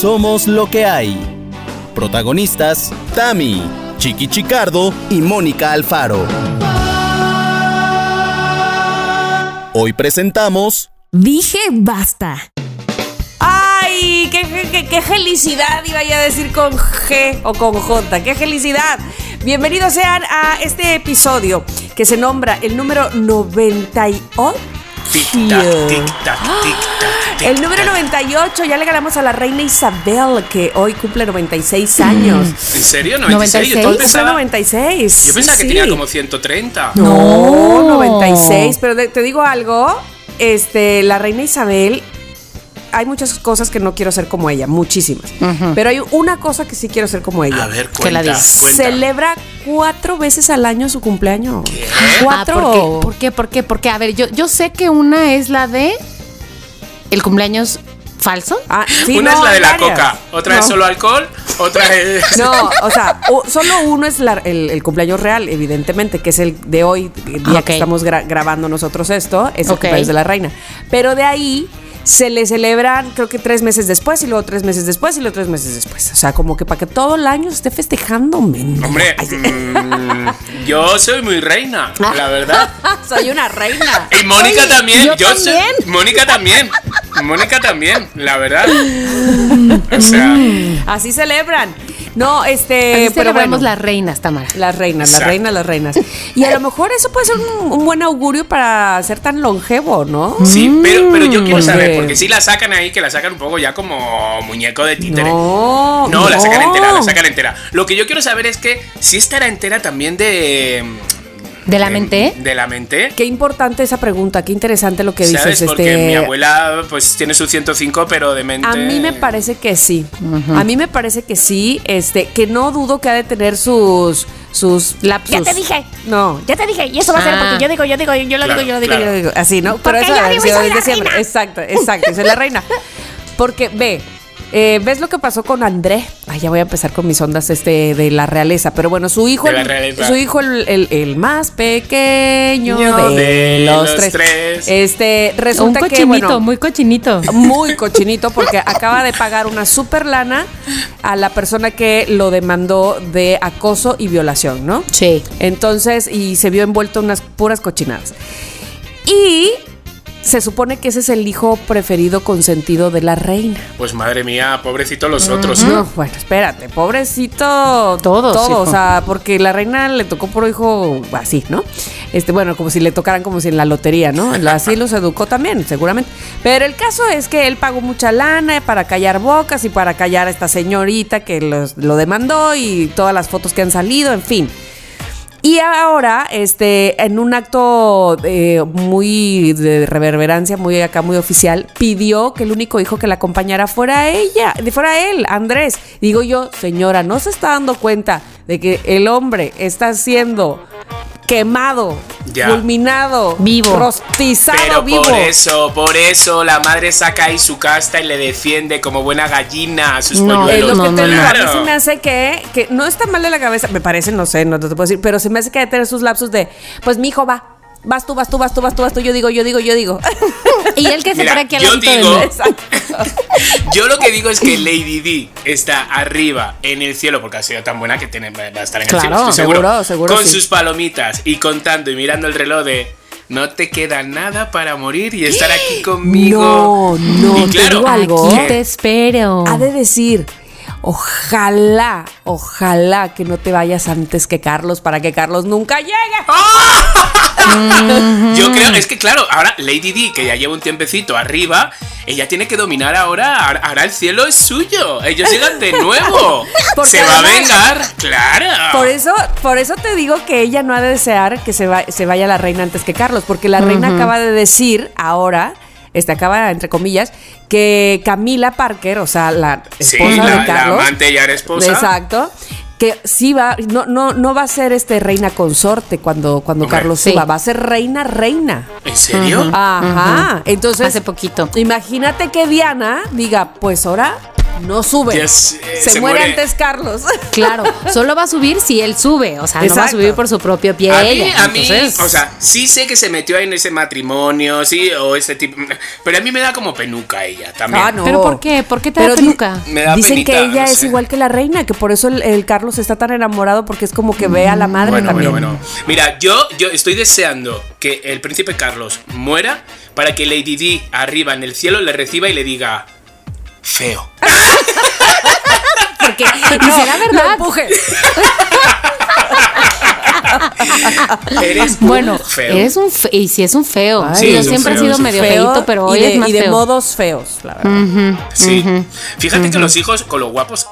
Somos lo que hay. Protagonistas, Tami, Chiqui Chicardo y Mónica Alfaro. Hoy presentamos... Dije basta. ¡Ay! Qué, qué- qué felicidad! Iba a decir con G o con J. ¡Qué felicidad! Bienvenidos sean a este episodio que se nombra el número 98. Tic-tac, tic-tac, tic-tac, El número 98 ya le ganamos a la reina Isabel, que hoy cumple 96 años. ¿En serio? ¿96? Yo, 96. todo Cumple pensaba, 96. yo pensaba que sí. tenía como 130. No, 96. Pero de- te digo algo, este, la reina Isabel, hay muchas cosas que no quiero ser como ella, muchísimas. Pero hay una cosa que sí quiero ser como ella. A ver, Que la cuenta, digas. cuenta. Celebra cuatro veces al año su cumpleaños. Ah, Cuatro. ¿por, qué? ¿Por qué? ¿Por qué? Porque, a ver, yo, yo sé que una es la de el cumpleaños falso. Ah, sí, Una no, es la de la varias. coca, otra No. es solo alcohol, otra es... No, o sea, solo uno es la- el, el cumpleaños real, evidentemente, que es el de hoy, el día que estamos gra- grabando nosotros esto, es el cumpleaños de la reina. Pero de ahí se le celebran, creo que tres meses después, y luego tres meses después, y luego tres meses después. O sea, como que para que todo el año esté festejando, men. Hombre, mm, yo soy muy reina, la verdad. Soy una reina. Y Mónica Oye, también, yo yo, soy- también. Mónica también, Mónica también, la verdad. O sea, Así celebran. No, este, Así pero celebramos bueno. las reinas, Tamara. Las reinas, las reinas, las reinas. Y a lo mejor eso puede ser un, un buen augurio para ser tan longevo, ¿no? sí, pero, pero yo quiero Pues saber, de- porque si la sacan ahí, que la sacan un poco ya como muñeco de títere. No, No, la sacan entera, la sacan entera. Lo que yo quiero saber es que si estará entera también de. ¿De la mente? De la mente. Qué importante esa pregunta, qué interesante lo que ¿Sabes? dices. Porque este, mi abuela pues tiene su 105, pero de mente. A mí me parece que sí. A mí me parece que sí. Este, que no dudo que ha de tener sus sus lapsus. Ya te dije. No. Ya te dije, y eso va a ser Ah. porque yo digo, yo digo, yo lo Claro, digo, yo lo digo. claro. Yo digo, Así, ¿no? Porque eso yo ha digo soy la reina. Exacto, exacto. soy la reina. Porque ve. Eh, ¿Ves lo que pasó con André? Ay, ya voy a empezar con mis ondas este de la realeza. Pero bueno, su hijo, De la el- realeza. su hijo el, el- el más pequeño Ño de, de los, los tres. tres. Este, Un resulta que cochinito, bueno, muy cochinito. muy cochinito porque acaba de pagar una super lana a la persona que lo demandó de acoso y violación, ¿no? Sí. Entonces, y se vio envuelto en unas puras cochinadas. Y se supone que ese es el hijo preferido consentido de la reina. Pues madre mía, pobrecito los otros. No, bueno, espérate, pobrecito. Todos, Todo, hijo. o sea, porque la reina le tocó por hijo así, ¿no? Este, bueno, como si le tocaran como si en la lotería, ¿no? Así los educó también, seguramente. Pero el caso es que él pagó mucha lana para callar bocas y para callar a esta señorita que los- lo demandó y todas las fotos que han salido, en fin. Y ahora, este, en un acto eh, muy de reverberancia, muy acá, muy oficial, pidió que el único hijo que la acompañara fuera ella, fuera él, Andrés. Digo yo, señora, ¿no se está dando cuenta de que el hombre está siendo quemado, Ya. fulminado, Vivo. rostizado Pero vivo? por eso, por eso la madre saca ahí su casta y le defiende como buena gallina a sus No, Es que No, te no, digo, a mí se me hace que, que no está mal de la cabeza, me parece, no sé, no te puedo decir, pero se me hace que debe tener sus lapsos de, pues mi hijo va, vas tú, vas tú, vas tú, vas tú, vas tú, yo digo, yo digo, yo digo. Y él que se Mira, para aquí al yo digo-. Yo lo que digo es que Lady D está arriba en el cielo porque ha sido tan buena que tiene, va a estar en el Claro, cielo. estoy seguro. seguro, seguro Con sí. sus palomitas y contando y mirando el reloj de no te queda nada para morir y estar aquí conmigo. No, no, Y te claro, digo algo. Aquí te espero. Ha de decir, ojalá, ojalá que no te vayas antes que Carlos para que Carlos nunca llegue. Yo creo, es que claro, ahora Lady D, que ya lleva un tiempecito arriba, ella tiene que dominar ahora, ahora el cielo es suyo, ellos llegan de nuevo, Porque se va a vengar, claro. Por eso, por eso te digo que ella no ha de desear que se, va- se vaya la reina antes que Carlos, porque la reina acaba de decir ahora, este acaba entre comillas, que Camila Parker, o sea, la Sí, esposa la, de la Carlos, amante y ahora esposa. exacto, que sí va, no, no, no va a ser este reina consorte cuando, cuando. Carlos Sí. suba, va a ser reina reina. ¿En serio? Ajá. Entonces, Hace poquito. imagínate que Diana diga, pues ahora no sube. Eh, se, se muere, muere. antes Carlos. Claro, solo va a subir si él sube, o sea, no va a subir por su propio pie. A mí, ella. a mí, Entonces, o sea, sí sé que se metió en ese matrimonio, sí, o ese tipo, pero a mí me da como penuca ella también. Ah, no. ¿Pero por qué? ¿Por qué te da Pero peluca? Me da Dicen penita, que ella no es sé. igual que la reina, que por eso el, el Carlos está tan enamorado porque es como que ve a la madre Bueno, también. bueno, bueno. Mira, yo, yo estoy deseando que el príncipe Carlos muera para que Lady Di arriba en el cielo le reciba y le diga feo. Porque, y será Lo verdad. empuje. Eres un Bueno, feo. eres un fe- y si es un feo. Ay, Sí, es yo siempre feo, he sido medio Feo feito, pero hoy de, es más y de feo. modos feos, la verdad. Sí. Fíjate que los hijos con los guapos.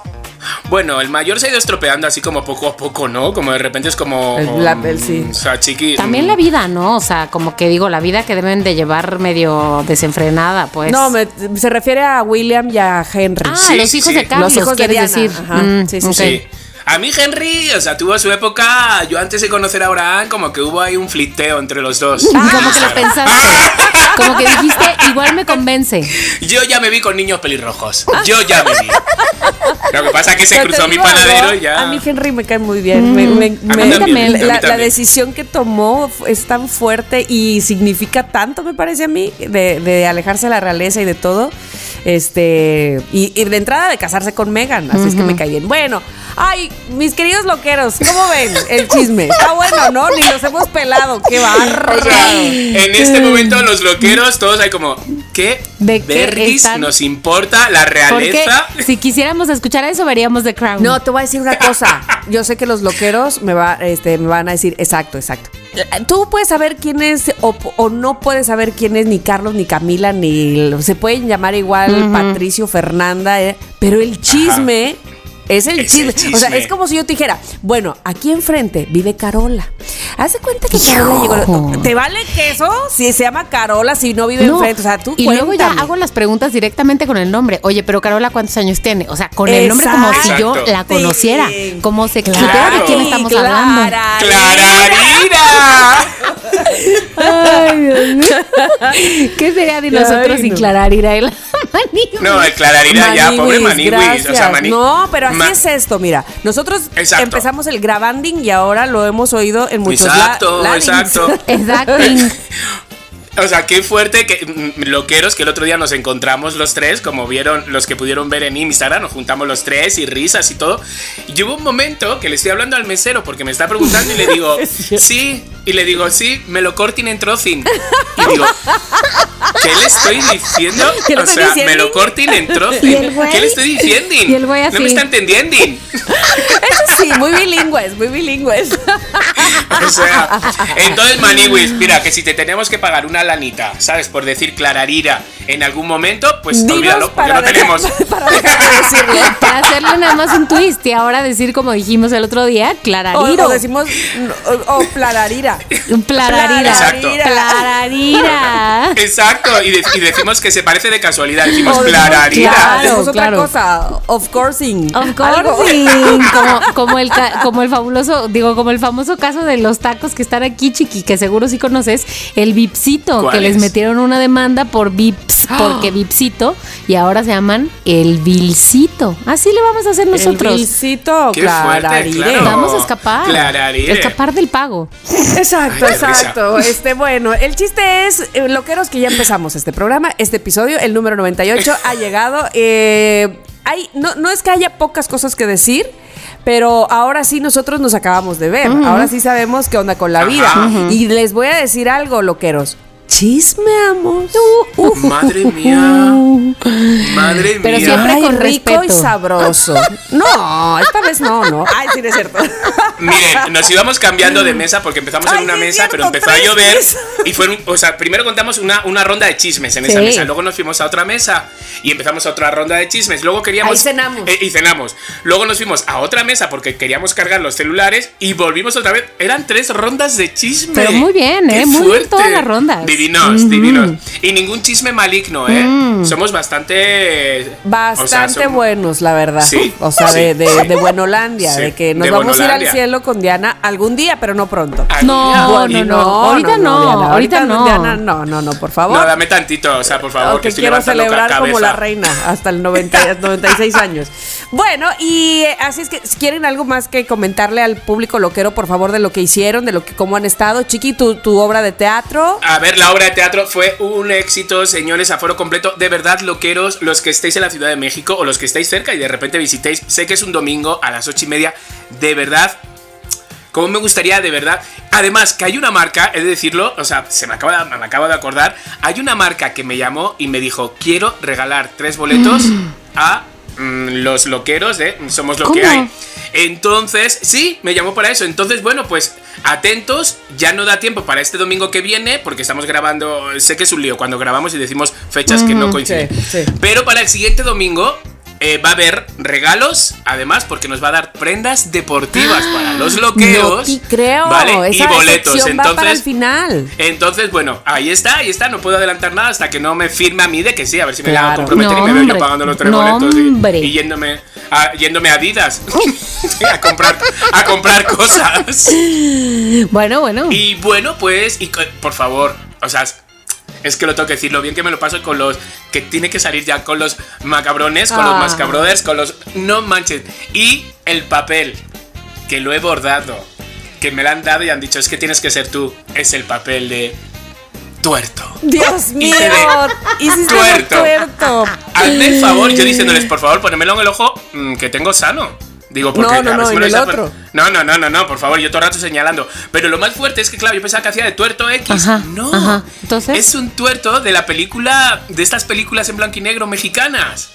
Bueno, el mayor se ha ido estropeando así como poco a poco, ¿no? Como de repente es como. El- la- el- sí. O sea, chiqui. También la vida, ¿no? O sea, como que digo, la vida que deben de llevar medio desenfrenada, pues. No, me- se refiere a William y a Henry. Ah, Sí, los hijos sí. de Carlos, Los hijos de quieres Diana, decir. ajá. Mm, Sí, sí. Sí. A mí Henry, o sea, tuvo su época. Yo antes de conocer a Abraham, como que hubo ahí un fliteo entre los dos. Como que lo pensaste. Como que dijiste, igual me convence. Yo ya me vi con niños pelirrojos. Yo ya me vi. Lo que pasa es que se Pero cruzó mi panadero algo, y ya. A mí Henry me cae muy bien. Me- me- A mí me- también, a mí la, decisión que tomó es tan fuerte y significa tanto, me parece a mí, de, de alejarse de la realeza y de todo. Este, y, y de entrada de casarse con Megan, así es que me cae bien. Bueno, ay, mis queridos loqueros, ¿cómo ven el chisme? Está bueno, ¿no? Ni los hemos pelado, qué bárbaro. O sea, en este momento los loqueros, todos hay como, ¿qué ¿De qué están? nos importa la Porque realeza? si quisiéramos escuchar eso, veríamos The Crown. No, te voy a decir una cosa. Yo sé que los loqueros me, va, este, me van a decir, exacto, exacto. Tú puedes saber quién es o, o no puedes saber quién es ni Carlos, ni Camila, ni... Se pueden llamar igual Patricio, Fernanda, eh, pero el chisme... Es el, Es chisme. el O sea, es como si yo te dijera, bueno, aquí enfrente vive Carola. Haz de cuenta que Carola llegó. ¿Te vale queso si se llama Carola, si no vive No, enfrente? O sea, tú y luego ya hago las preguntas directamente con el nombre. Oye, pero Carola, ¿cuántos años tiene? O sea, con el nombre como si yo la conociera. Sí. Como se Claro. supiera de quién estamos hablando. ¡Clararira! Ay, Dios mío. ¿Qué sería de nosotros sin no. No, el Clararira ya, pobre Maniwis, Maniwis. O sea, gracias. Mani- No, pero así Ma- es esto, mira. Nosotros Exacto. empezamos el grabanding y ahora lo hemos oído en muchos Exacto, exacto. Exacto. O sea, qué fuerte que mm, loqueros que el otro día nos encontramos los tres, como vieron los que pudieron ver en Instagram, nos juntamos los tres y risas y todo. Y hubo un momento que le estoy hablando al mesero porque me está preguntando y le digo, sí, y le digo, sí, me lo cortin en trocin. Y digo, ¿qué le estoy diciendo? ¿Qué le o sea, diciendo? me lo cortin en ¿Y trocin. ¿Qué le estoy diciendo? Y el No me está entendiendo. Eso sí, muy bilingües, muy bilingües. O sea, entonces Maniwis, mira, que si te tenemos que pagar una lanita, ¿sabes? Por decir Clararira en algún momento, pues Dinos olvídalo, porque para no dejar- tenemos. para dejar de decirlo. Para hacerle nada más un twist y ahora decir como dijimos el otro día, O, Clarariro. o decimos, o, o plararira. Plararira. Exacto. Plararira. Exacto, y, de- y decimos que se parece de casualidad, decimos O Clararira. Claro, decimos otra cosa. Of coursing. Of sí. como, como el como el fabuloso, digo, como el famoso caso de los tacos que están aquí, chiqui, que seguro sí conoces, el Vipsito, ¿Cuál que les es? metieron una demanda por Vips, porque Vipsito, y ahora se llaman el Vilcito. Así le vamos a hacer nosotros. El bilcito, Qué fuerte, claro. Vamos a escapar. Clararire. Escapar del pago. Exacto, Ay, qué risa. exacto. Este, bueno, el chiste es, eh, loqueros, que ya empezamos este programa, este episodio, el número 98, ha llegado. Eh, hay, no, no es que haya pocas cosas que decir. Pero ahora sí nosotros nos acabamos de ver. Ahora sí sabemos qué onda con la vida. Y les voy a decir algo, loqueros. Chismeamos. Madre mía. Madre Pero mía. siempre Ay, con rico y respeto. sabroso. No, esta vez no, no. Ay, sí, es cierto. Miren, nos íbamos cambiando de mesa porque empezamos en una sí mesa, cierto, pero empezó a llover mesas. y fueron, o sea, primero contamos una, una ronda de chismes en esa mesa, luego nos fuimos a otra mesa y empezamos a otra ronda de chismes, luego queríamos Ahí cenamos. eh, y cenamos. Luego nos fuimos a otra mesa porque queríamos cargar los celulares y volvimos otra vez. Eran tres rondas de chisme. Pero muy bien, Qué ¿eh? Muy bien fuerte. todas las rondas. Divinos, divinos. Y ningún chisme maligno, ¿eh? Mm. Somos bastante. Bastante o sea, somos- buenos, la verdad. Sí, o sea, sí, de, de, sí. de Buenolandia, Sí, de que nos de vamos a ir al cielo con Diana algún día, pero no pronto. No, no, no. Ahorita no, Diana, ahorita no. Diana, no, no, no, por favor. No, dame tantito, o sea, por favor, que quiero celebrar como la reina hasta el 90, 96 años. Bueno, y eh, así es que si quieren algo más que comentarle al público loquero, por favor, de lo que hicieron, de lo que cómo han estado. Chiqui, tu, tu obra de teatro. A ver, la obra de teatro fue un éxito, señores, aforo completo. De verdad, loqueros, los que estéis en la Ciudad de México o los que estáis cerca y de repente visitéis, sé que es un domingo a las ocho y media, de verdad, como me gustaría, de verdad. Además, que hay una marca, he de decirlo, o sea, se me acaba de, me acabo de acordar, hay una marca que me llamó y me dijo, quiero regalar tres boletos a los loqueros de Somos lo que hay. Entonces, sí, me llamó para eso. Entonces, bueno, pues atentos, ya no da tiempo para este domingo que viene, porque estamos grabando, sé que es un lío cuando grabamos y decimos fechas que no coinciden. sí, sí. Pero para el siguiente domingo eh, va a haber regalos, además, porque nos va a dar prendas deportivas para los loqueros. No te creo. ¿vale? Y Esa boletos. sección va para el Entonces, final. entonces, bueno, ahí está, ahí está. No puedo adelantar nada hasta que no me firme a mí de que sí. A ver si me Claro. a comprometer No, y me veo yo pagando los tres No, boletos y- y, yéndome a, yéndome a Adidas a comprar a comprar cosas. Bueno, bueno. Y bueno, pues, y por favor, o sea, es que lo tengo que decir, lo bien que me lo paso con los que tiene que salir ya con los macabrones, con los Ah. mascabrothers, con los no manches. Y el papel, que lo he bordado, que me lo han dado y han dicho, es que tienes que ser tú, es el papel de tuerto. Dios mío, hiciste tuerto. tuerto. Hazme el favor, yo diciéndoles, por favor, ponémelo en el ojo mm, que tengo sano. Digo, porque No, no, a ver no, el otro. No, no, no, no, no, por favor, yo todo el rato señalando. Pero lo más fuerte es que, claro, yo pensaba que hacía de tuerto X. Ajá, no. ajá. Entonces. Es un tuerto de la película, de estas películas en blanco y negro mexicanas.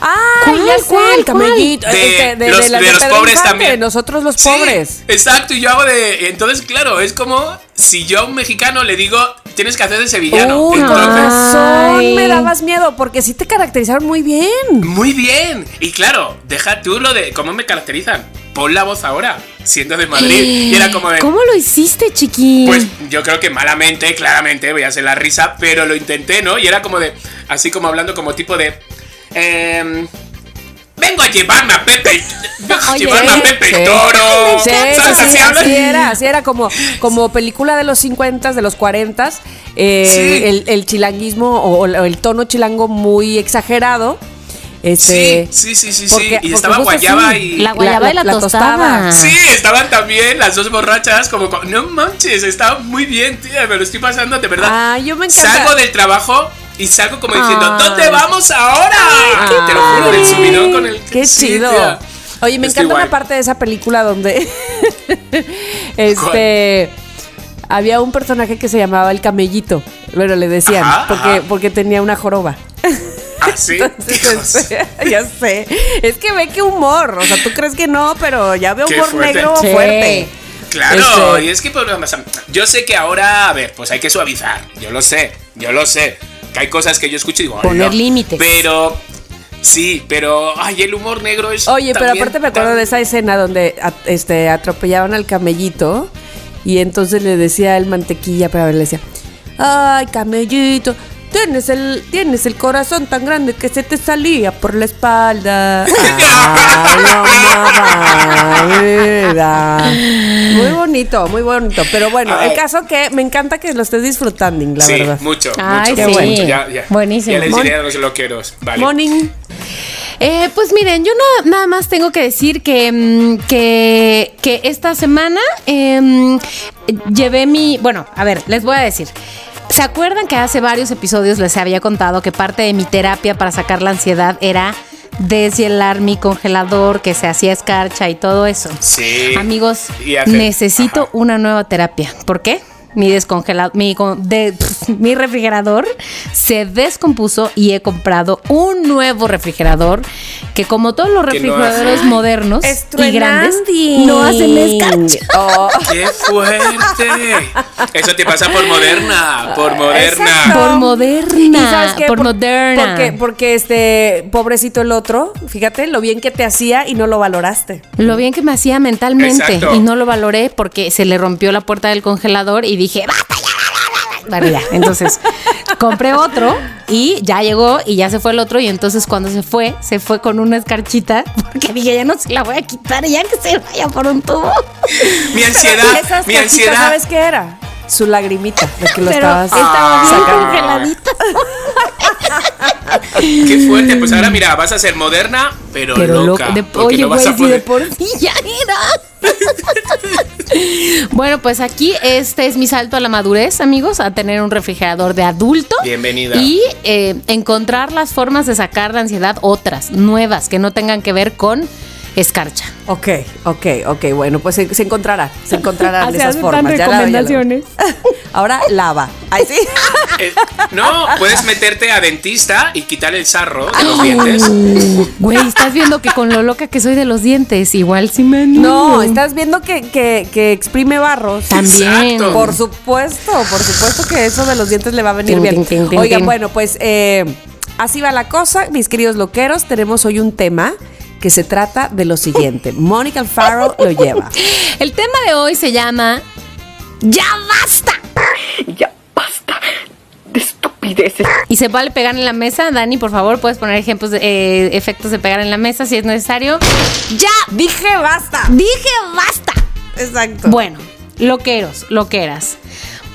Ah, ¿Cuál, ya sé, cuál, el camellito. De este, los- la de los pobres Infante, también. Nosotros los Sí, pobres. exacto, y yo hago de. Entonces, claro, es como si yo a un mexicano le digo, tienes que hacer de sevillano. Uy, con Entonces, razón me dabas miedo, porque sí te caracterizaron muy bien. Muy bien. Y claro, deja tú lo de cómo me caracterizan. Pon la voz ahora, siendo de Madrid. Y era como de. ¿Cómo lo hiciste, chiqui? Pues yo creo que malamente, claramente, voy a hacer la risa, pero lo intenté, ¿no? Y era como de. Así como hablando como tipo de. em, vengo a llevarme a Pepe. Vengo a Oye, llevarme a Pepe Sí. Toro. Sí, sí, ¿Sabes? sí, Así así era, así era como, como película de los 50, de los 40, eh, Sí. el, el chilanguismo o, o el tono chilango muy exagerado. Este, Sí, sí, sí, sí, sí. porque- Y porque estaba justo Guayaba sí. y. La guayaba y la, tostada. Sí, estaban también las dos borrachas como... co- No manches, estaba muy bien, tía, me lo estoy pasando de verdad. Ah, yo me encanta. Salgo del trabajo y salgo como diciendo, Ay. ¿dónde vamos ahora? Te lo juro, del subidón con el... Qué chido. tía. Oye, me Estoy encanta una guay. parte de esa película donde este había un personaje que se llamaba el camellito. Bueno, le decían, Ajá, porque, ajá. porque tenía una joroba. ¿Ah, sí? Entonces, este, ya sé. Es que ve qué humor. O sea, tú crees que no, pero ya veo humor fuerte. negro Sí. fuerte. Claro, Este- y es que sea, yo sé que ahora, a ver, pues hay que suavizar. Yo lo sé, yo lo sé. Que hay cosas que yo escucho y digo, Poner no. límites. Pero, sí, pero, ay, el humor negro es. Oye, pero aparte me acuerdo de esa escena donde a- este, atropellaban al camellito y entonces le decía el mantequilla, pero a ver, le decía, ay, camellito, tienes el, tienes el corazón tan grande que se te salía por la espalda. Ay, Muy bonito, muy bonito. Pero bueno, el caso que me encanta que lo estés disfrutando, la sí, verdad. mucho, Ay, mucho, sí. mucho. Ya, ya. Buenísimo. Ya les diré a los loqueros. Vale. Morning. Eh, pues miren, yo no- nada más tengo que decir que, mm, que, que esta semana em, llevé mi... Bueno, a ver, les voy a decir. ¿Se acuerdan que hace varios episodios les había contado que parte de mi terapia para sacar la ansiedad era deshielar mi congelador, que se hacía escarcha y todo eso? Sí. Amigos, necesito ajá. una nueva terapia. ¿Por qué? Mi descongelado, mi, con- de- mi refrigerador se descompuso y he comprado un nuevo refrigerador que como todos los no refrigeradores modernos y grandes no hacen escarcha. Oh. ¡Qué fuerte! Eso te pasa por moderna, por moderna. Exacto. Por moderna, ¿Y sabes qué? por moderna. Porque, porque este pobrecito el otro, fíjate lo bien que te hacía y no lo valoraste. Lo bien que me hacía mentalmente Exacto. y no lo valoré porque se le rompió la puerta del congelador y dije, "Basta ya, Bueno, ya. Entonces, compré otro y ya llegó y ya se fue el otro. Y entonces, cuando se fue, se fue con una escarchita porque dije, ya no se la voy a quitar, ya que se vaya por un tubo. Mi ansiedad, mi ansiedad. ¿Sabes qué era? Su lagrimita de que lo Pero estabas estaba bien sacando. congeladita. Qué fuerte. Pues ahora mira, vas a ser moderna, pero, Pero loca. De, oye, no vas güey, a si de por sí ya era. bueno, pues aquí este es mi salto a la madurez, amigos, a tener un refrigerador de adulto. Bienvenida. Y eh, encontrar las formas de sacar la ansiedad otras, nuevas, que no tengan que ver con escarcha. Ok, ok, ok. Bueno, pues se, se encontrará. Se encontrarán se esas formas. Ya la- ya la- recomendaciones. Ahora lava. Ay, sí. Eh, no, puedes meterte a dentista y quitar el sarro de los dientes. Güey, estás viendo que con lo loca que soy de los dientes, igual sí me animo. No, estás viendo que, que, que exprime barros. También. Exacto. Por supuesto, por supuesto que eso de los dientes le va a venir bien. Oigan, bueno, pues eh, así va la cosa, mis queridos loqueros. Tenemos hoy un tema que se trata de lo siguiente. Mónica Alfaro lo lleva. El tema de hoy se llama ¡Ya basta! Ya basta de estupideces. Y se vale pegar en la mesa. Dani, por favor, puedes poner ejemplos de eh, efectos de pegar en la mesa si es necesario. ¡Ya! Dije basta. ¡Dije basta! Exacto. Bueno, loqueros, loqueras.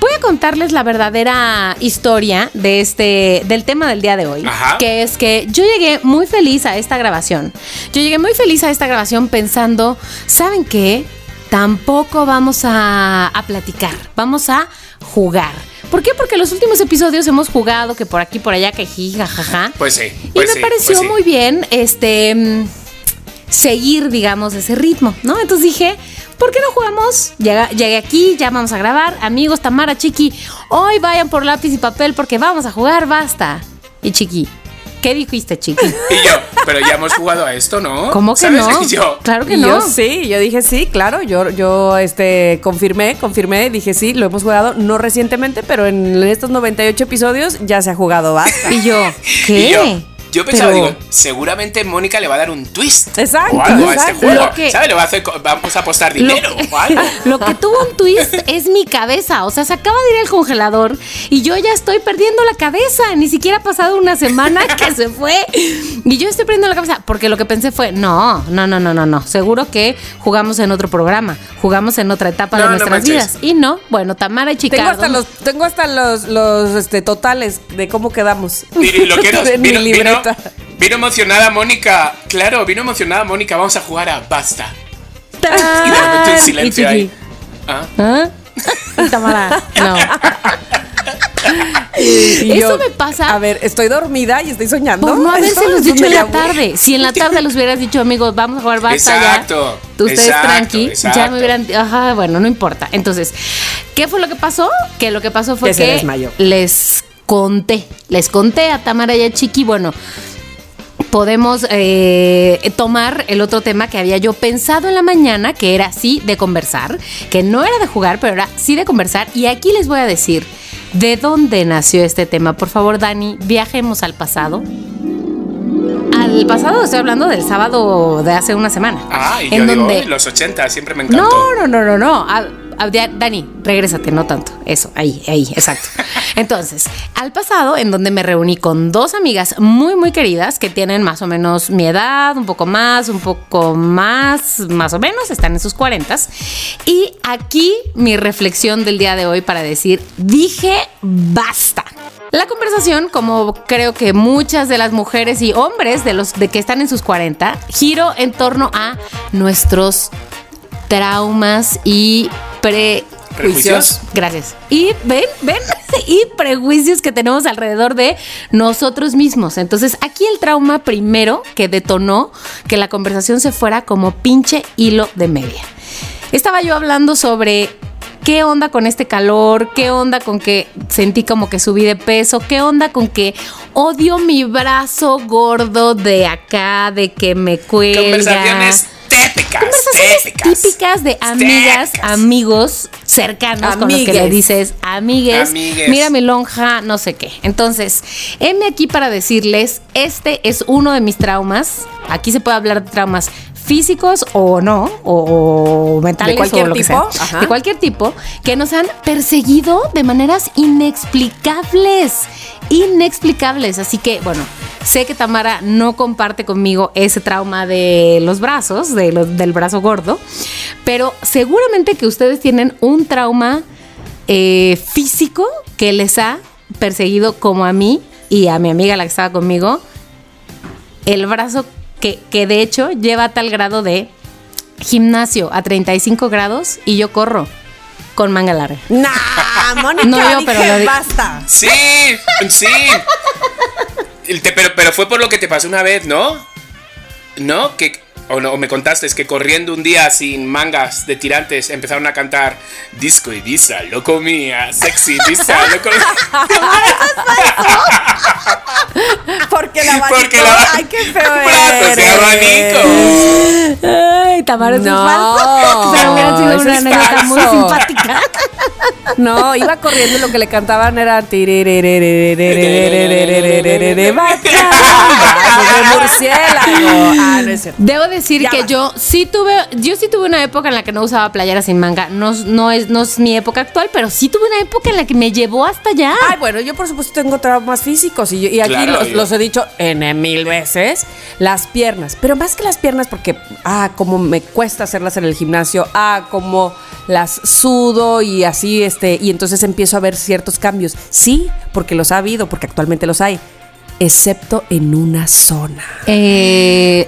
Voy a contarles la verdadera historia de este, del tema del día de hoy. Ajá. Que es que yo llegué muy feliz a esta grabación. Yo llegué muy feliz a esta grabación pensando, ¿saben qué? Tampoco vamos a, a platicar, vamos a jugar. ¿Por qué? Porque los últimos episodios hemos jugado, que por aquí, por allá, que jiji, jajaja. Pues sí. Y pues me sí, pareció pues sí. muy bien este mm, seguir, digamos, ese ritmo, ¿no? Entonces dije, ¿por qué no jugamos? Llega- llegué aquí, ya vamos a grabar. Amigos, Tamara, Chiqui, hoy vayan por lápiz y papel porque vamos a jugar, basta. Y Chiqui, ¿qué dijiste, Chiqui? Y yo, pero ya hemos jugado a esto, ¿no? ¿Cómo que ¿Sabes? no? Y yo, Claro que no. yo sí, yo dije sí, claro, yo, yo este, confirmé, confirmé, dije sí, lo hemos jugado, no recientemente, pero en estos 98 episodios ya se ha jugado basta. Y yo, ¿qué? y yo, yo pensaba, Pero- digo, seguramente Mónica le va a dar un twist. Exacto, O algo a este exacto. juego. Lo que- ¿Sabes? Le va a hacer, vamos a apostar Lo dinero que, o algo. lo que tuvo un twist es mi cabeza. O sea, se acaba de ir al congelador y yo ya estoy perdiendo la cabeza. Ni siquiera ha pasado una semana que se fue. Y yo estoy perdiendo la cabeza. Porque lo que pensé fue: no, no, no, no, no, no. Seguro que jugamos en otro programa. Jugamos en otra etapa No, de nuestras vidas. Y no, bueno, Tamara y Tengo Chicago. hasta los, tengo hasta los, los este, totales de cómo quedamos. Y lo que De mi vino, vino, emocionada Mónica. Claro, vino emocionada Mónica. Vamos a jugar a basta. ¡Tan! Y de repente un silencio ahí. Ah. ¿Ah? No. Y Eso me pasa- A ver, estoy dormida y estoy soñando. Por no es un dicho en la tarde. Si en la tarde les hubieras dicho, amigos, vamos a jugar basta Exacto, ya. Ustedes exacto, tranqui, ya me hubieran. Ajá, bueno, no importa. Entonces, ¿qué fue lo que pasó? Que lo que pasó fue Que se que desmayó. les conté. Les conté a Tamara y a Chiqui, bueno. Podemos eh, tomar el otro tema que había yo pensado en la mañana, que era sí de conversar, que no era de jugar, pero era sí de conversar. Y aquí les voy a decir de dónde nació este tema. Por favor, Dani, viajemos al pasado. Al pasado estoy hablando del sábado de hace una semana. Ah, y en yo donde digo, los 80 siempre me encantó. no, no, no, no, no. A- a- ya, Dani, regrésate, no tanto. Eso, ahí, ahí, exacto. Entonces, al pasado, en donde me reuní con dos amigas muy, muy queridas que tienen más o menos mi edad, un poco más, un poco más, más o menos, están en sus cuarentas. Y aquí mi reflexión del día de hoy para decir, dije basta. La conversación, como creo que muchas de las mujeres y hombres de los de que están en sus 40, giro en torno a nuestros traumas y prejuicios. Gracias. Y ven, ven, y prejuicios que tenemos alrededor de nosotros mismos. Entonces, aquí el trauma primero que detonó que la conversación se fuera como pinche hilo de media. Estaba yo hablando sobre qué onda con este calor, qué onda con que sentí como que subí de peso, qué onda con que odio mi brazo gordo de acá, de que me cuelga. Conversaciones típicas. Típicas. típicas de amigas, Típicas. amigos cercanos con los que Amigues. le dices, amigues, Amigues. mira mi lonja, no sé qué. Entonces, heme aquí para decirles, este es uno de mis traumas. Aquí se puede hablar de traumas físicos o no, o, o mentales De cualquier o lo que tipo, sea, de cualquier tipo, que nos han perseguido de maneras inexplicables, inexplicables. Así que, bueno, sé que Tamara no comparte conmigo ese trauma de los brazos, de los- del brazo gordo, pero seguramente que ustedes tienen un trauma eh, físico que les ha perseguido como a mí y a mi amiga la que estaba conmigo, el brazo que, que de hecho lleva a tal grado de gimnasio a 35 grados y yo corro con manga larga. Nah, Mónica, No, yo, dije, pero lo di- basta. Sí, sí. Pero, pero fue por lo que te pasó una vez, ¿no? ¿No? Que, o, no, o me contaste, es que corriendo un día sin mangas de tirantes empezaron a cantar Disco y Disa, loco mía, sexy Disa, loco Porque la abanico. Porque la Ay, qué feo Brazos de abanico. Ay, Tamara, eso No, es falso. Pero hubiera sido una es anécdota muy simpática. No, iba corriendo y lo que le cantaban era murciélago. Ah, no es cierto. Debo decir Ya que va. yo sí tuve, yo sí tuve una época en la que no usaba playera sin manga. No, no es, no es mi época actual, pero sí tuve una época en la que me llevó hasta allá. Ay, bueno, yo por supuesto tengo traumas físicos y, yo- y aquí Claro, los, he dicho N mil veces, las piernas, pero más que las piernas porque, ah, como me cuesta hacerlas en el gimnasio, ah, como las sudo y así, este, y entonces empiezo a ver ciertos cambios. Sí, porque los ha habido, porque actualmente los hay, excepto en una zona. Eh.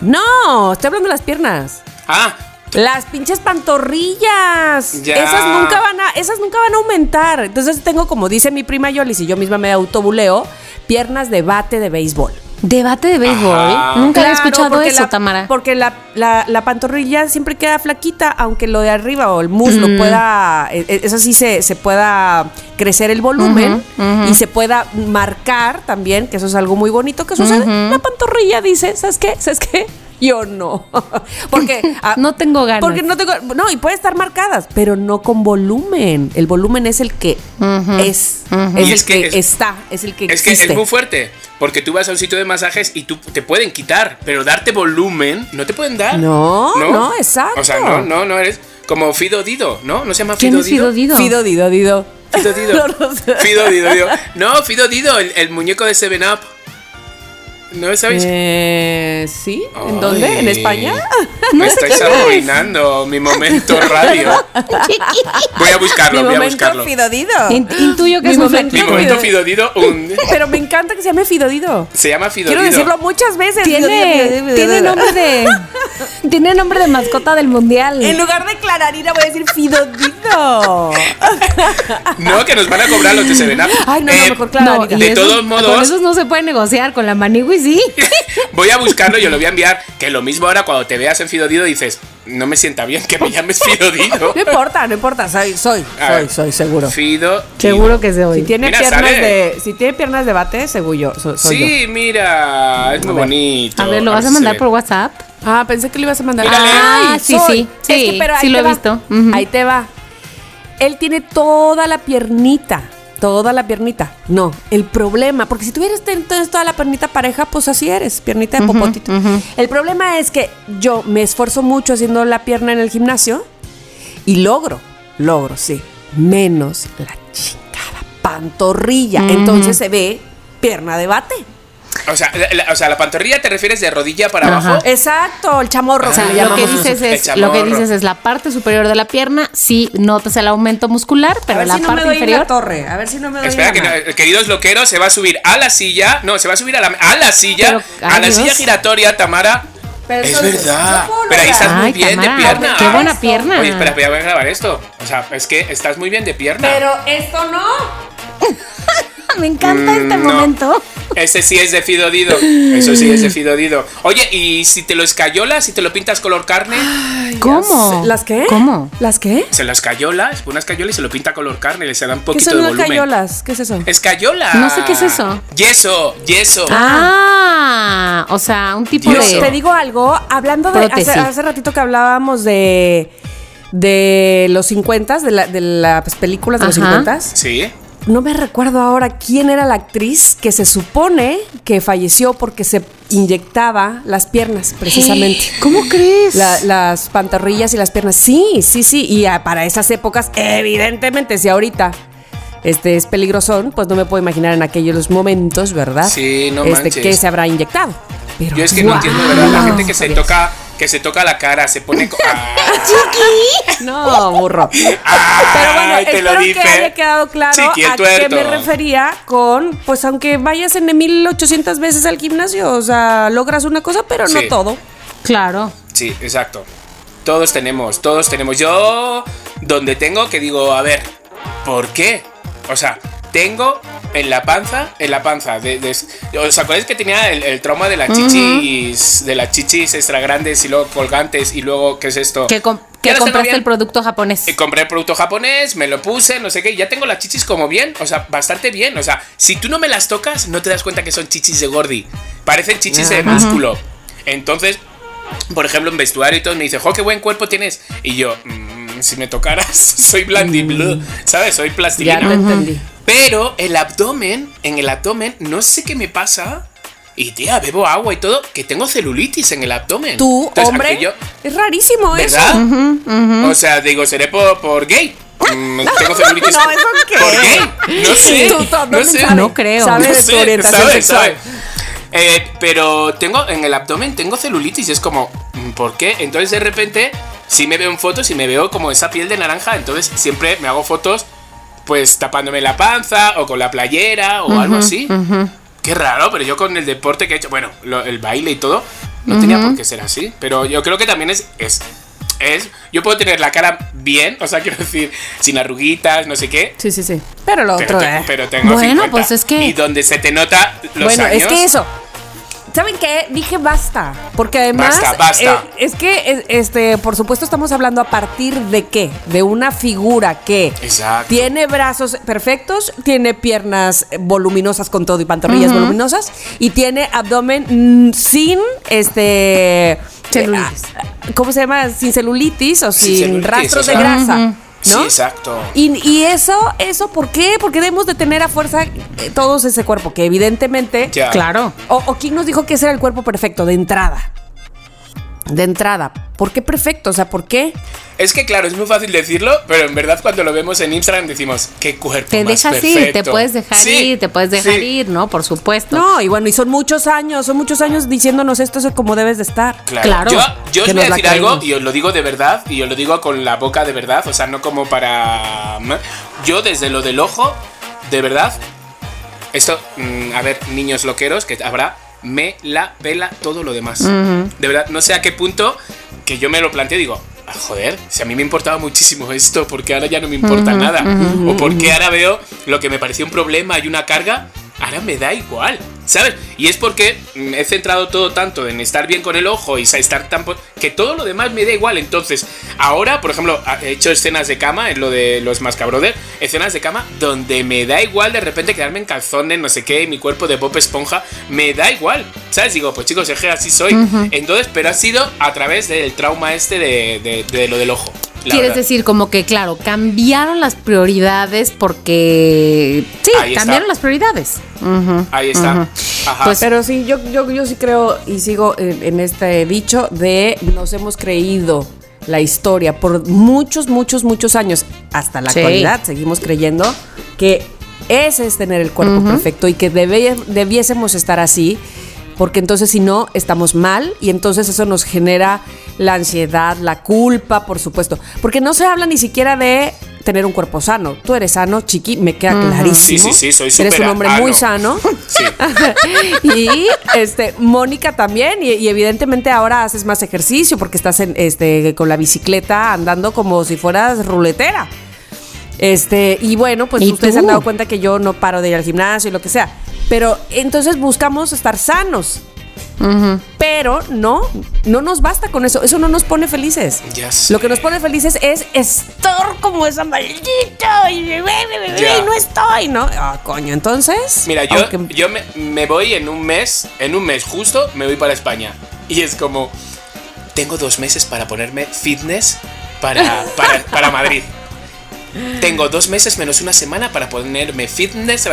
No, estoy hablando de las piernas. Ah, Las pinches pantorrillas. Ya. Esas nunca van a, esas nunca van a aumentar. Entonces tengo, como dice mi prima Yoli, si yo misma me autobuleo, piernas de bate de béisbol. Debate de béisbol. Ajá. Nunca había Claro, escuchado porque eso, la- Tamara. Porque la, la- la pantorrilla siempre queda flaquita, aunque lo de arriba o el muslo pueda, eh, eh, eso sí se, se pueda crecer el volumen y se pueda marcar también, que eso es algo muy bonito que sucede. La pantorrilla dice, ¿sabes qué? ¿Sabes qué? Yo no. porque ah, No tengo ganas. Porque no tengo. No, y puede estar marcadas, pero no con volumen. El volumen es el que Ujú, es. ujú. Es Y el es que, que es- está. Es el que es que existe. es muy fuerte. Porque tú vas a un sitio de masajes y tú te pueden quitar, pero darte volumen no te pueden dar. No, no, exacto. O sea, no, no, no eres como Fido Dido, ¿no? ¿No se llama ¿Quién Fido es Fido Dido? Dido? Fido, Dido, Dido. Fido Dido. No, no. Fido Dido, Dido. No, Fido Dido, el, el muñeco de Seven Up. ¿No sabéis? Eh, ¿Sí? ¿En Ay. dónde? ¿En España? Me estáis arruinando mi momento radio. Voy a buscarlo, Mi voy a momento buscarlo. Fido, Dido. In- Intuyo que Mi es un momento Mi momento Fido Dido un- Pero me encanta que se llame Fido, Dido. se llama Fido Quiero decirlo muchas veces. Tiene, tiene nombre de. tiene nombre de mascota del mundial. En lugar de Clararina voy a decir Fido, Dido. No, que nos van a cobrar los de Seven Up. Ay, no, no, Eh, mejor No, Clararina. y de esos- todos modos- Con esos no se puede negociar, con la manigui sí. Voy a buscarlo y yo lo voy a enviar. Que lo mismo ahora cuando te veas en Fido Dido dices, no me sienta bien que me llames Fido Dido. No importa, no importa. Soy, soy, soy, soy seguro. Fido. Seguro que se Si tiene Mira, piernas sale. de, si tiene piernas de bate, seguro yo. so- soy yo. Sí, mira, es muy bonito. A ver, ¿lo A vas a mandar por WhatsApp? Ah, pensé que lo ibas a mandar. Ah, sí, sí, sí, Es que, pero ahí sí lo te he va. visto. Ujú. Ahí te va. Él tiene toda la piernita. Toda la piernita. No, el problema, porque si tuvieras entonces toda la piernita pareja, pues así eres, piernita de popotito. El problema es que yo me esfuerzo mucho haciendo la pierna en el gimnasio y logro, logro, sí, menos la chingada pantorrilla. Entonces se ve pierna de bate. O sea, la, la- o sea, la pantorrilla te refieres de rodilla para Ajá. abajo. Exacto, el chamorro. O sea, lo que dices es, lo que dices es la parte superior de la pierna, sí notas el aumento muscular, A pero ver la si no me parte doy inferior. la torre. A ver si no me doy Espera, que no, queridos loqueros, se va a subir a la silla. No, se va a subir a la, a la silla. Pero, a la silla giratoria, Tamara. Pero es verdad. Pero ahí estás muy bien Tamara, de pierna. qué buena pierna. Oye, espera, espera, voy a grabar esto. O sea, es que estás muy bien de pierna. Pero esto no. Me encanta este Mm, no. momento. Ese sí es de Fido Dido. Eso sí es de Fido Dido. Oye, ¿y si te lo escayolas, si te lo pintas color carne? ¿Cómo? ¿Las qué? ¿Cómo? ¿Las qué? Se las cayolas, una escayola y se lo pinta color carne, le se da un ¿Qué poquito son de las volumen. cayolas? ¿Qué es eso? Escayola. No sé qué es eso. Yeso, yeso. Ah, o sea, un tipo Dios. de. Te digo algo, hablando de. Hace, ratito que hablábamos de. De los 50, de, la- de las películas de los Ajá. 50. Sí. No me recuerdo ahora quién era la actriz que se supone que falleció porque se inyectaba las piernas, precisamente. ¿Cómo crees? La- las pantorrillas y las piernas. Sí, sí, sí. Y ah, para esas épocas, evidentemente, si ahorita este es peligrosón, pues no me puedo imaginar en aquellos momentos, ¿verdad? Sí, no este, manches. que se habrá inyectado. Pero, Yo es que no entiendo, ¿verdad? La gente que se toca, que se toca la cara, se pone. Ah, No, burro. Pero bueno, Ay, te lo espero que haya quedado claro Chiqui, a qué me refería con, pues aunque vayas en 1800 veces al gimnasio, o sea, logras una cosa, pero no Sí. todo. Claro. Sí, exacto. Todos tenemos, todos tenemos. Yo, donde tengo que digo, a ver, ¿por qué? O sea, tengo en la panza, en la panza. De, de- ¿Os acordáis que tenía el, el trauma de las chichis, de las chichis extra grandes y luego colgantes y luego, ¿qué es esto? Que, com- Ya compraste el producto japonés. Y compré el producto japonés, me lo puse, no sé qué, y ya tengo las chichis como bien, o sea, bastante bien. O sea, si tú no me las tocas, no te das cuenta que son chichis de gordi. Parecen chichis de músculo. Entonces, por ejemplo, en vestuario y todo, me dice, jo, qué buen cuerpo tienes. Y yo, "Mm, si me tocaras, soy blandiblue, ¿sabes? Soy Ya plastilina. te entendí. Pero el abdomen, en el abdomen, no sé qué me pasa. Y tía, bebo agua y todo, que tengo celulitis en el abdomen. Tú, Entonces, hombre, yo- es rarísimo ¿Verdad? eso. O sea, digo, seré por, por gay. Mm, tengo celulitis. No, ¿eso qué? ¿Por gay? No sé. Tú, tú, no sé. sabe, No creo. sabe No tu sabe, sabe. Eh, pero tengo en el abdomen tengo celulitis y es como, mm, ¿por qué? Entonces de repente, si me veo en fotos y me veo como esa piel de naranja, entonces siempre me hago fotos pues tapándome la panza o con la playera o algo así. Qué raro, pero yo con el deporte que he hecho, bueno, lo- el baile y todo, no tenía por qué ser así. Pero yo creo que también es, es, es, yo puedo tener la cara bien, o sea, quiero decir, sin arruguitas, no sé qué. Sí, sí, sí. Pero lo Pero, otro, te- eh. pero tengo Bueno, 50. pues es que- Y donde se te nota los bueno, años. es que eso. ¿Saben qué? Dije basta. Porque además. Basta, basta. eh, es que, eh, este, por supuesto, estamos hablando a partir de qué? De una figura que Exacto. tiene brazos perfectos, tiene piernas voluminosas con todo y pantorrillas voluminosas, y tiene abdomen mm, sin este. Celulitis. eh, ah, ¿Cómo se llama? Sin celulitis o sin, celulitis, rastros o de grasa. ¿No? Sí, exacto. Y, y eso, eso, ¿por qué? Porque debemos de tener a fuerza eh, todos ese cuerpo, que evidentemente. Ya. Claro. O, o quién nos dijo que ese era el cuerpo perfecto de entrada. De entrada. ¿Por qué perfecto? O sea, ¿por qué? Es que claro, es muy fácil decirlo, pero en verdad cuando lo vemos en Instagram decimos, qué cuerpo Te más dejas ir, te perfecto". puedes dejar Sí, ir, te puedes dejar sí, ir, ¿no? Por supuesto. No, y bueno, y son muchos años, son muchos años diciéndonos esto es como debes de estar. Claro. Claro. Yo, yo os voy a decir algo y os lo digo de verdad y os lo digo con la boca de verdad, o sea, no como para... Yo desde lo del ojo, de verdad, esto, mm, a ver, niños loqueros, que habrá, me la pela todo lo demás. De verdad, no sé a qué punto que yo me lo planteo y digo, "Ah, joder, si a mí me importaba muchísimo esto, porque ahora ya no me importa nada? O porque ahora veo lo que me parecía un problema y una carga, ahora me da igual, ¿sabes? Y es porque mm, he centrado todo tanto en estar bien con el ojo y estar tan... que todo lo demás me da igual. Entonces, ahora, por ejemplo, he hecho escenas de cama, en lo de los Mascabrothers, escenas de cama donde me da igual de repente quedarme en calzones, no sé qué, mi cuerpo de Bob Esponja, me da igual, ¿sabes? Digo, pues chicos, es que así soy. Entonces, pero ha sido a través del trauma este de, de- de lo del ojo. La Quieres verdad. decir, como que, claro, cambiaron las prioridades porque. Sí, Ahí está. cambiaron las prioridades. Ahí está. Ajá. Pues, pero sí, yo, yo, yo sí creo y sigo en, en este dicho de nos hemos creído la historia por muchos, muchos, muchos años. Hasta la Sí. actualidad seguimos creyendo que ese es tener el cuerpo perfecto y que debe- debiésemos estar así. Porque entonces si no, estamos mal y entonces eso nos genera la ansiedad, la culpa, por supuesto. Porque no se habla ni siquiera de tener un cuerpo sano. Tú eres sano, chiqui, me queda clarísimo. Sí, sí, sí, soy Eres un hombre ano. muy sano. Sí. y este Mónica también y, y evidentemente ahora haces más ejercicio porque estás en, este con la bicicleta andando como si fueras ruletera. Este, y bueno, pues ¿Y ustedes tú? han dado cuenta que yo no paro de ir al gimnasio y lo que sea. Pero entonces buscamos estar sanos. Pero no, no nos basta con eso. Eso no nos pone felices. Ya sé. Lo que nos pone felices es estar como esa maldita y, no estoy, ¿no? Ah, coño, entonces. Mira, yo, aunque- yo me, me voy en un mes, en un mes justo, me voy para España. Y es como, tengo dos meses para ponerme fitness para, para, para Madrid. Tengo dos meses menos una semana para ponerme fitness.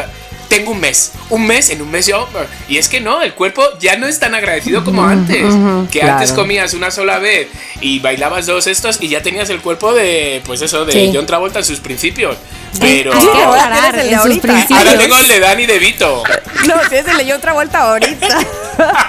Tengo un mes. Un mes, en un mes yo. Y es que no, el cuerpo ya no es tan agradecido como antes. que claro. antes comías una sola vez y bailabas dos estos y ya tenías el cuerpo de, pues eso, de Sí. John Travolta en sus principios. Pero. Que ahora el de en sus ahorita. principios. Ahora tengo el de Danny DeVito. No, si se leyó otra vuelta ahorita.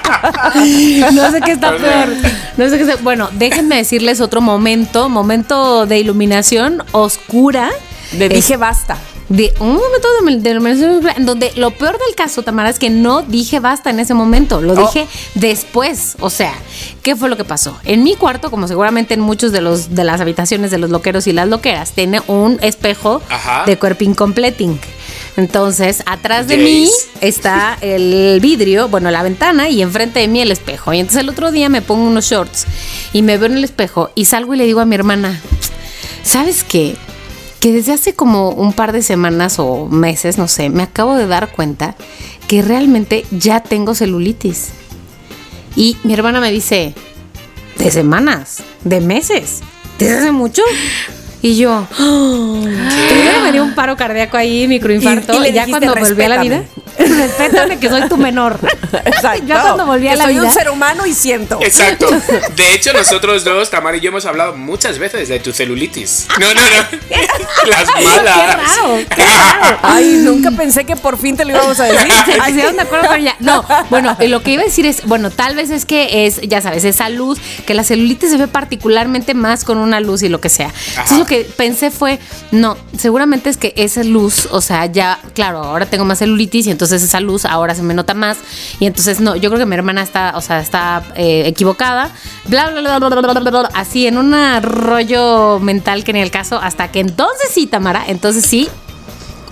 No sé qué está O sea. peor. No sé qué está- Bueno, déjenme decirles otro momento, momento de iluminación oscura. Le Es- dije basta. de un momento de, donde lo peor del caso, Tamara, es que no dije basta en ese momento, lo Oh. dije después. O sea, ¿qué fue lo que pasó? En mi cuarto, como seguramente en muchos de los de las habitaciones de los loqueros y las loqueras, tiene un espejo Ajá. de cuerping completing. Entonces, atrás de Yes. mí está el vidrio, bueno, la ventana y enfrente de mí el espejo. Y entonces el otro día me pongo unos shorts y me veo en el espejo y salgo y le digo a mi hermana, ¿sabes qué? Que desde hace como un par de semanas o meses, no sé, me acabo de dar cuenta que realmente ya tengo celulitis. Y mi hermana me dice, ¿de semanas? ¿De meses? ¿Desde hace mucho? Y yo, primero me dio un paro cardíaco ahí, microinfarto. Y- Y, y le ya dijiste, cuando volví a la vida, respétame que soy tu menor. Exacto. Ya cuando volví a la soy vida. un ser humano y siento. Exacto. De hecho, nosotros dos, Tamara y yo, hemos hablado muchas veces de tu celulitis. No, no, no. Las malas. Qué raro, qué raro. Ay, nunca pensé que por fin te lo íbamos a decir. se pusieron de acuerdo con ella. No, bueno, y lo que iba a decir es, bueno, tal vez es que es, ya sabes, esa luz, que la celulitis se ve particularmente más con una luz y lo que sea. Entonces lo que pensé fue, no, seguramente es que esa luz, o sea, ya, claro, ahora tengo más celulitis y entonces esa luz ahora se me nota más. Y entonces, no, yo creo que mi hermana está, o sea, está eh, equivocada. Bla, bla, bla, bla, bla, bla, bla, bla, así en un rollo mental que ni el caso, hasta que entonces sí, Tamara, entonces sí.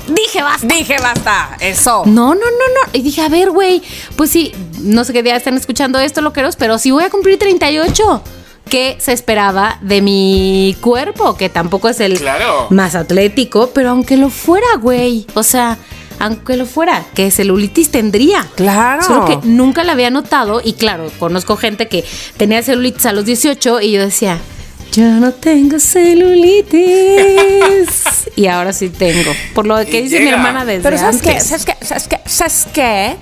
Dije basta. Dije basta. Eso. No, no, no, no. Y dije, a ver, güey, pues sí, no sé qué día están escuchando esto, loqueros, pero sí voy a cumplir 38. ¿Qué se esperaba de mi cuerpo? Que tampoco es el Claro. más atlético, pero aunque lo fuera, güey. O sea, aunque lo fuera, que celulitis tendría. Claro. Solo que nunca la había notado y claro, conozco gente que tenía celulitis a los 18 y yo decía, yo no tengo celulitis. y ahora sí tengo. Por lo que Y dice mi hermana desde Pero ¿sabes qué? antes. ¿Sabes qué? ¿Sabes qué? ¿Sabes qué?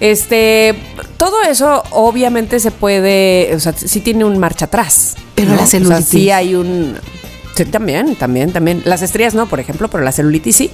Este, todo eso obviamente se puede, o sea, sí tiene un marcha atrás. Pero la O sea, celulitis. sí hay un... Sí, también, también, también. Las estrías no, por ejemplo, pero la celulitis sí.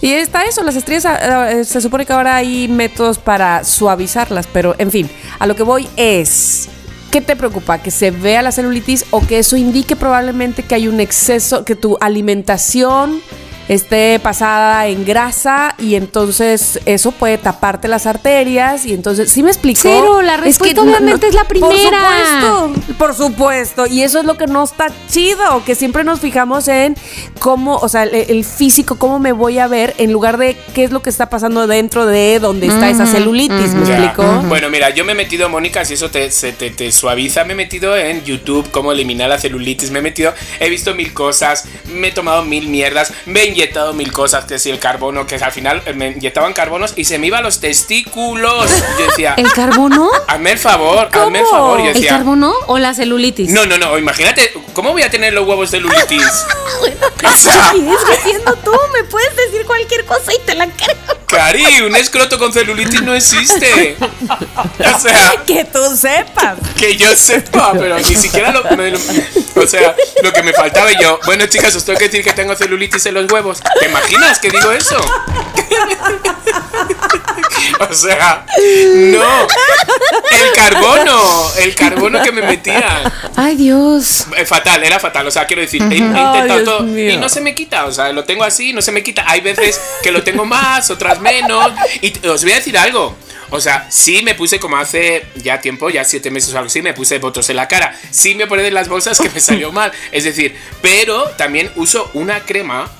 Y está eso, las estrías, ah, ah, se supone que ahora hay métodos para suavizarlas, pero en fin, a lo que voy es... ¿Qué te preocupa? ¿Que se vea la celulitis o que eso indique probablemente que hay un exceso, que tu alimentación esté pasada en grasa y entonces eso puede taparte las arterias y entonces, ¿sí me explicó? Cero, la respuesta obviamente es la primera. Por supuesto, por supuesto, y eso es lo que no está chido, que siempre nos fijamos en cómo, o sea, el, el físico, cómo me voy a ver en lugar de qué es lo que está pasando dentro de donde está esa celulitis, ¿me Ya. explicó? Bueno, mira, yo me he metido, Mónica, si eso te, se te, te suaviza, me he metido en YouTube cómo eliminar la celulitis, me he metido, he visto mil cosas, me he tomado mil mierdas, me he inyectado mil cosas, que si el carbono, que al final me inyectaban carbonos y se me iban los testículos. Yo decía, ¿El carbono? hazme el favor, hazme el favor. Yo ¿El decía, carbono o la celulitis? no, no, no, imagínate, ¿cómo voy a tener los huevos de celulitis? o sea, Sigues diciendo tú, me puedes decir cualquier cosa y te la creo. Cari, un escroto con celulitis no existe. O sea, Que tú sepas. que yo sepa, pero ni siquiera lo, me lo- O sea, lo que me faltaba y yo, bueno chicas, os tengo que decir que tengo celulitis en los huevos. ¿Te imaginas que digo eso? O sea, no. El carbono, el carbono que me metía. Ay, Dios. Eh, Fatal, era fatal. O sea, quiero decir, he, intentado todo mío. y no se me quita. O sea, lo tengo así, no se me quita. Hay veces que lo tengo más, otras menos. Y os voy a decir algo. O sea, sí me puse como hace ya tiempo, ya siete meses o algo así, me puse botos en la cara. Sí me pone de las bolsas que me salió mal. Es decir, pero también uso una crema.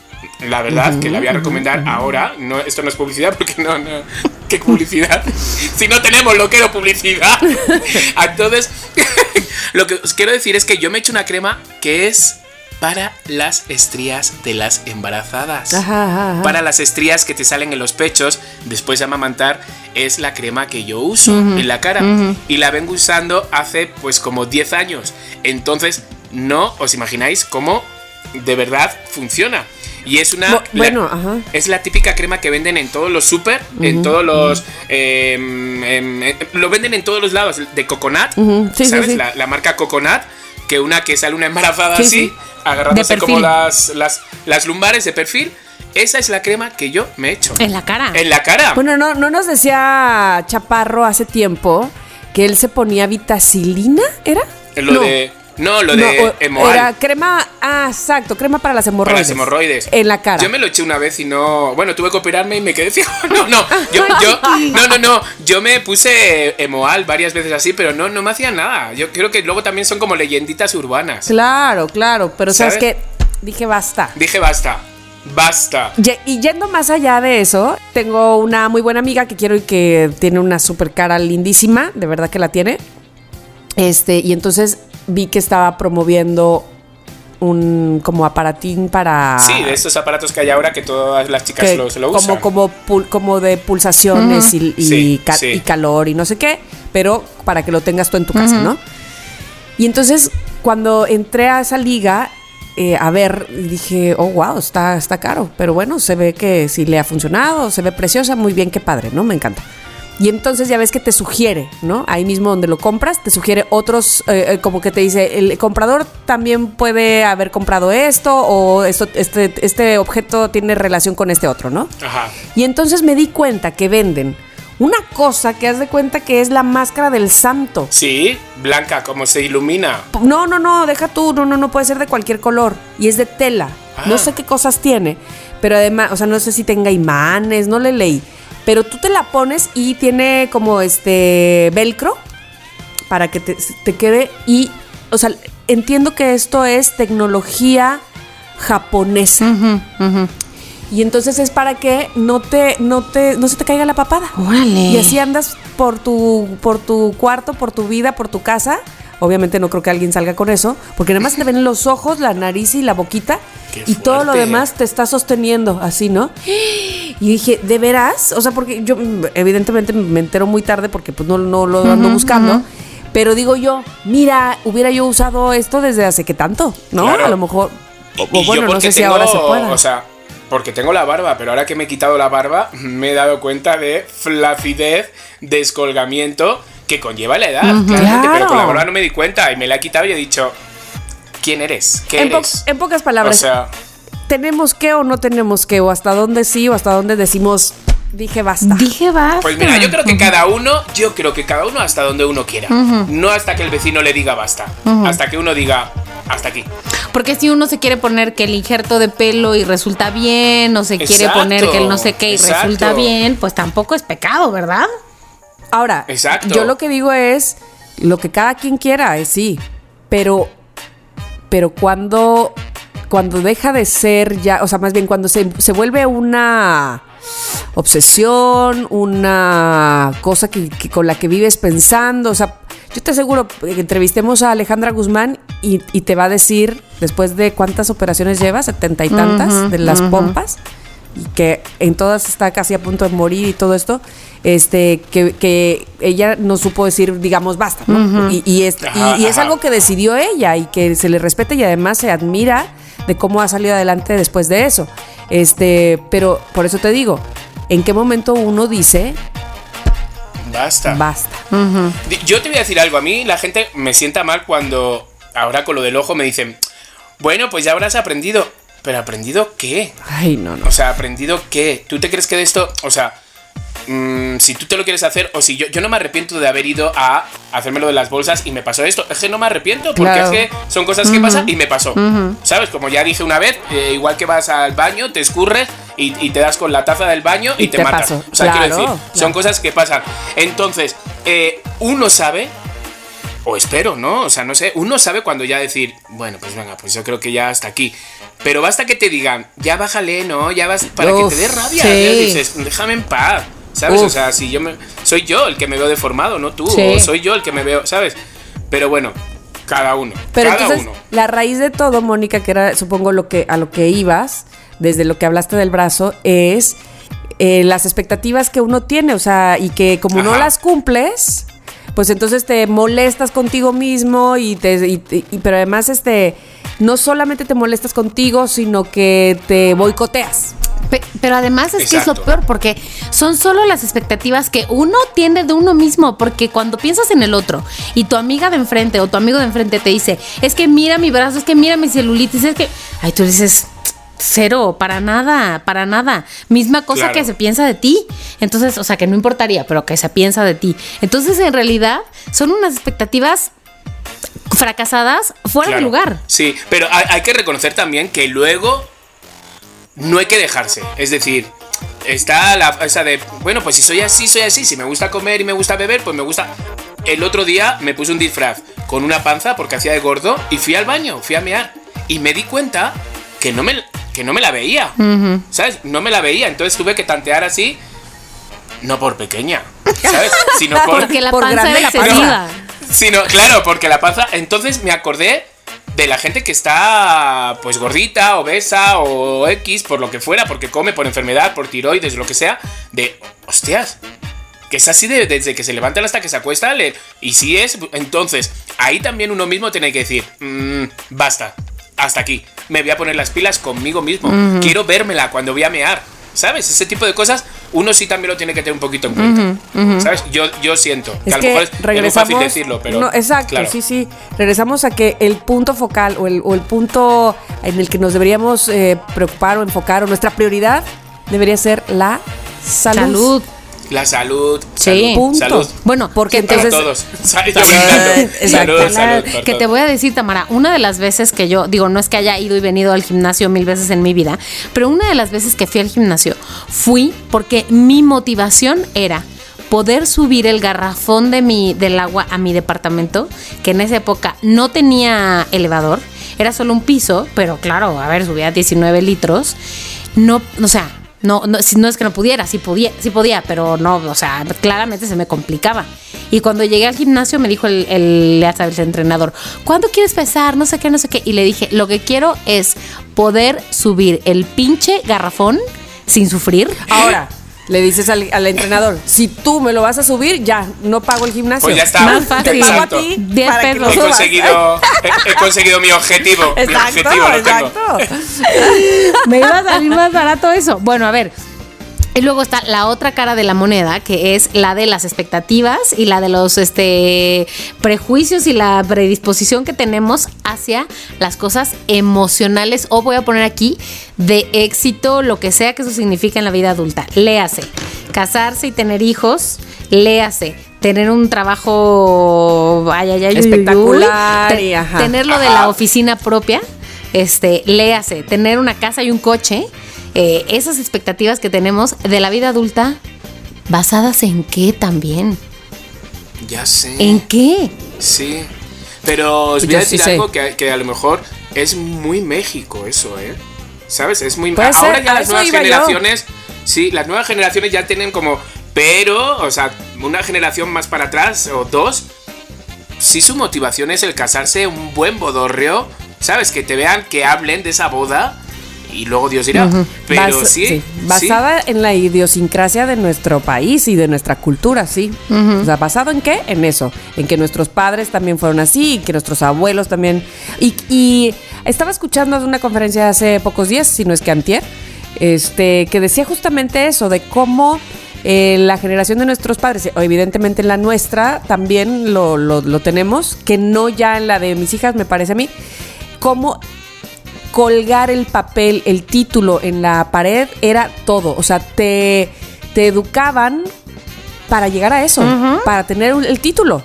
La verdad, que la voy a recomendar ahora. No, esto no es publicidad porque no, no. ¿Qué publicidad? si no tenemos lo que era publicidad. Entonces, lo que os quiero decir es que yo me he hecho una crema que es para las estrías de las embarazadas. Ajá, ajá, ajá. Para las estrías que te salen en los pechos después de amamantar es la crema que yo uso en la cara y la vengo usando hace pues como 10 años. Entonces, no os imagináis cómo de verdad funciona. Y es una. Bu- la- bueno, ajá. Es la típica crema que venden en todos los super, en todos los. em, em, em, lo venden en todos los lados, de Coconut. Ujú, sí, sí, ¿Sabes? sí. La, la marca Coconut. Que una que sale una embarazada Sí, así, sí. agarrándose como las, las, las lumbares de perfil. Esa es la crema que yo me he hecho. En la cara. En la cara. Bueno, no, no nos decía Chaparro hace tiempo que él se ponía vitacilina, ¿era? Lo no. de. No, lo de Emoal. Era crema, ah, exacto, crema para las Para hemorroides. las hemorroides. En la cara. Yo me lo eché una vez y no. Bueno, tuve que operarme y me quedé ciego. No, no. Yo, yo, no, no, no. Yo me puse Emoal varias veces así, pero no, no me hacía nada. Yo creo que luego también son como leyenditas urbanas. Claro, claro, pero sabes ¿Sabes? que dije basta. Dije basta. Basta. Y yendo más allá de eso, tengo una muy buena amiga que quiero y que tiene una super cara lindísima, de verdad que la tiene. Este, y entonces vi que estaba promoviendo un como aparatín para Sí, de estos aparatos que hay ahora que todas las chicas que lo, se lo como usan. como pul- como de pulsaciones y, y Sí, ca- sí. y calor y no sé qué, pero para que lo tengas tú en tu casa, ¿no? Y entonces cuando entré a esa liga eh, a ver, dije, oh wow, está, está caro, pero bueno, se ve que si le ha funcionado, se ve preciosa, muy bien, qué padre, ¿no? Me encanta. Y entonces ya ves que te sugiere, ¿no? Ahí mismo donde lo compras, te sugiere otros, eh, eh, como que te dice, el comprador también puede haber comprado esto o esto, este, este objeto tiene relación con este otro, ¿no? Ajá. Y entonces me di cuenta que venden una cosa que haz de cuenta que es la máscara del santo. Sí, blanca, como se ilumina. No, no, no, deja tú, no, no, no puede ser de cualquier color. Y es de tela. No Ah. sé qué cosas tiene, pero además, o sea, no sé si tenga imanes, no le leí. Pero tú te la pones y tiene como este velcro para que te, te quede y, o sea, entiendo que esto es tecnología japonesa. Y entonces es para que no te, no te, no se te caiga la papada. Órale. Y así andas por tu, por tu cuarto, por tu vida, por tu casa. Obviamente no creo que alguien salga con eso, porque nada más te ven los ojos, la nariz y la boquita, Qué y todo lo demás te está sosteniendo, así, ¿no? Y dije, ¿de veras? O sea, porque yo evidentemente me entero muy tarde porque pues no, no lo ando buscando. Pero digo yo, mira, hubiera yo usado esto desde hace que tanto, ¿no? Claro. A lo mejor. O, Y- bueno, yo no porque sé si tengo, ahora se pueda. O sea, porque tengo la barba, pero ahora que me he quitado la barba, me he dado cuenta de flacidez, descolgamiento que conlleva la edad, claramente, Claro. pero con la barba no me di cuenta y me la he quitado y he dicho, ¿quién eres? ¿Qué en, po- eres? en pocas o palabras, sea, ¿tenemos que o no tenemos que? ¿O hasta dónde sí o hasta dónde decimos, dije basta? Dije basta. pues mira, yo creo que cada uno, yo creo que cada uno hasta donde uno quiera. No hasta que el vecino le diga basta, hasta que uno diga hasta aquí. Porque si uno se quiere poner que el injerto de pelo y resulta bien, o se quiere poner que el no sé qué y exacto. resulta bien, pues tampoco es pecado, ¿verdad? Ahora, Exacto. yo lo que digo es lo que cada quien quiera, es sí, pero pero cuando cuando deja de ser ya, o sea, más bien cuando se, se vuelve una obsesión, una cosa que, que con la que vives pensando, o sea, yo te aseguro que entrevistemos a Alejandra Guzmán y, y te va a decir, después de cuántas operaciones lleva, setenta y tantas, de las pompas, y que en todas está casi a punto de morir y todo esto, este, que, que ella no supo decir, digamos, basta, ¿no? y, y es, y- es algo que decidió ella y que se le respeta y además se admira de cómo ha salido adelante después de eso. Este, pero por eso te digo, ¿en qué momento uno dice Basta. basta? Yo te voy a decir algo, a mí la gente me sienta mal cuando ahora con lo del ojo me dicen, bueno, pues ya habrás aprendido. ¿Pero aprendido qué? Ay, no, no. O sea, ¿aprendido qué? ¿Tú te crees que de esto, o sea, mm, si tú te lo quieres hacer, o si yo, yo no me arrepiento de haber ido a hacerme lo de las bolsas y me pasó esto, es que no me arrepiento, porque Claro. es que son cosas que pasan y me pasó. ¿Sabes? Como ya dije una vez, eh, igual que vas al baño, te escurres y, y te das con la taza del baño y, Y te, te matas. O sea, quiero Claro, decir, claro. son cosas que pasan. Entonces, eh, uno sabe o espero, ¿no? O sea, no sé, uno sabe cuando ya decir, bueno, pues venga, pues yo creo que ya hasta aquí. Pero basta que te digan, ya bájale, ¿no? Ya vas para Uf, que te dé rabia. sí. Dices, déjame en paz. ¿Sabes? Uf. O sea, si yo me. Soy yo el que me veo deformado, no tú. Sí. O soy yo el que me veo, ¿sabes? Pero bueno, cada uno. Pero cada entonces, uno. la raíz de todo, Mónica, que era, supongo, lo que, a lo que ibas, desde lo que hablaste del brazo, es eh, las expectativas que uno tiene. O sea, y que como no las cumples, pues entonces te molestas contigo mismo y te. y- y- pero además, este. No solamente te molestas contigo, sino que te boicoteas. Pe- Pero además es que es lo peor porque son solo las expectativas que uno tiene de uno mismo, porque cuando piensas en el otro y tu amiga de enfrente o tu amigo de enfrente te dice, es que mira mi brazo, es que mira mi celulitis, es que, ay, tú dices, cero, para nada, para nada. Misma cosa Claro. que se piensa de ti. Entonces, o sea, que no importaría, pero que se piensa de ti. Entonces, en realidad, son unas expectativas fracasadas fuera de Claro. lugar. Sí, pero hay, hay que reconocer también que luego no hay que dejarse. Es decir, está la esa de, bueno, pues si soy así, soy así. Si me gusta comer y me gusta beber, pues me gusta. El otro día me puse un disfraz con una panza porque hacía de gordo y fui al baño, fui a mear. Y me di cuenta que no me, que no me la veía. ¿Sabes? No me la veía. Entonces tuve que tantear así. No por pequeña, ¿sabes? Sino por, Porque la por panza grande era la panza. Sino, claro, porque la panza. Entonces me acordé de la gente que está, pues, gordita, obesa o X, por lo que fuera, porque come por enfermedad, por tiroides, lo que sea. De, hostias, que es así de- desde que se levantan hasta que se acuesta. le- y si es, entonces, ahí también uno mismo tiene que decir, "Mm, basta, hasta aquí. Me voy a poner las pilas conmigo mismo. Quiero vérmela cuando voy a mear. ¿Sabes? Ese tipo de cosas, uno sí también lo tiene que tener un poquito en cuenta. ¿Sabes? Yo, yo siento. Que Es a lo que mejor es, es muy fácil decirlo, pero. No, exacto, claro. sí, sí. Regresamos a que el punto focal o el, o el punto en el que nos deberíamos eh, preocupar o enfocar o nuestra prioridad debería ser la salud. Salud. La salud. Sí. salud, Punto. Salud. Bueno, Porque Para entonces. todos. Yo Salud. Salud, para que te voy a decir, Tamara, una de las veces que yo, digo, no es que haya ido y venido al gimnasio mil veces en mi vida, pero una de las veces que fui al gimnasio fui porque mi motivación era poder subir el garrafón de mi, del agua a mi departamento, que en esa época no tenía elevador, era solo un piso, pero claro, a ver, subía 19 litros. No, o sea, no, no, no es que no pudiera, sí podía, sí podía, pero no, o sea, claramente se me complicaba. Y cuando llegué al gimnasio me dijo el, el, el entrenador, ¿cuándo quieres pesar? No sé qué, no sé qué. Y le dije, lo que quiero es poder subir el pinche garrafón sin sufrir. Ahora, le dices al, al entrenador, si tú me lo vas a subir, ya, no pago el gimnasio. Pues ya está. Más fácil. Te pago a ti Diez para que pesos. lo He conseguido, he, he conseguido mi objetivo. mi Exacto, objetivo lo tengo. exacto. me iba a salir más barato eso. Bueno, a ver. Y luego está la otra cara de la moneda, que es la de las expectativas y la de los este, prejuicios y la predisposición que tenemos hacia las cosas emocionales, o voy a poner aquí, de éxito, lo que sea que eso significa en la vida adulta. Léase, casarse y tener hijos, léase, tener un trabajo ay, ay, ay, uy, uy, uy, Espectacular te- y ajá. tener lo de la oficina propia, este, léase, tener una casa y un coche, eh, esas expectativas que tenemos de la vida adulta, basadas en qué también, Ya sé. en qué. Sí. Pero os voy a sí decir algo que, que a lo mejor es muy México eso, ¿eh? ¿Sabes? Es muy Ahora ser, ya las nuevas yo. generaciones. Sí, las nuevas generaciones ya tienen como. Pero, o sea, una generación más para atrás o dos. Si su motivación es el casarse, un buen bodorreo. ¿Sabes? Que te vean, que hablen de esa boda. Y luego Dios dirá. Pero Bas- sí, sí. Basada en la idiosincrasia de nuestro país y de nuestra cultura, sí. O sea, ¿basado en qué? En eso. En que nuestros padres también fueron así, y que nuestros abuelos también. Y, y estaba escuchando una conferencia hace pocos días, si no es que antier, este, que decía justamente eso, de cómo eh, la generación de nuestros padres, o evidentemente en la nuestra, también lo, lo- lo tenemos, que no ya en la de mis hijas, me parece a mí, cómo colgar el papel, el título en la pared era todo. O sea, te, te educaban para llegar a eso, para tener el título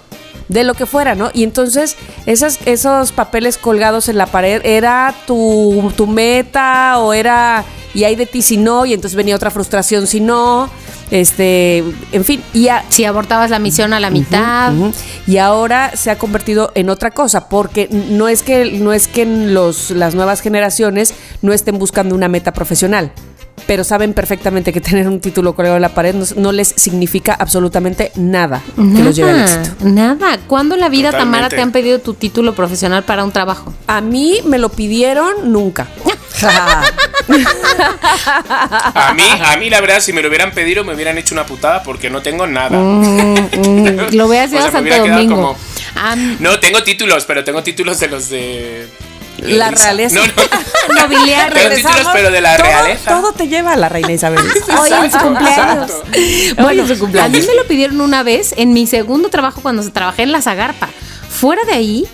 de lo que fuera, ¿no? Y entonces esas, esos papeles colgados en la pared era tu, tu meta o era y hay de ti si no y entonces venía otra frustración si no, este, en fin, y a- Si abortabas la misión a la mitad. Y ahora se ha convertido en otra cosa, porque no es que, no es que en los, las nuevas generaciones no estén buscando una meta profesional, pero saben perfectamente que tener un título colgado en la pared no, no les significa absolutamente nada que los lleve al Nada, éxito. nada. ¿Cuándo en la vida, Tamara, te han pedido tu título profesional para un trabajo? A mí me lo pidieron nunca. A mí, a mí, la verdad, si me lo hubieran pedido, me hubieran hecho una putada porque no tengo nada. Mm, lo voy a hacer O sea, Santo Domingo. como- Ah, No, tengo títulos, pero tengo títulos de los de. La realeza. No, no. Nobiliario. Pero títulos, pero de la todo, realeza. Todo te lleva a la reina Isabel. Hoy en su cumpleaños. Bueno, en su cumpleaños. a mí me lo pidieron una vez en mi segundo trabajo cuando se trabajé en la Zagarpa. Fuera de ahí,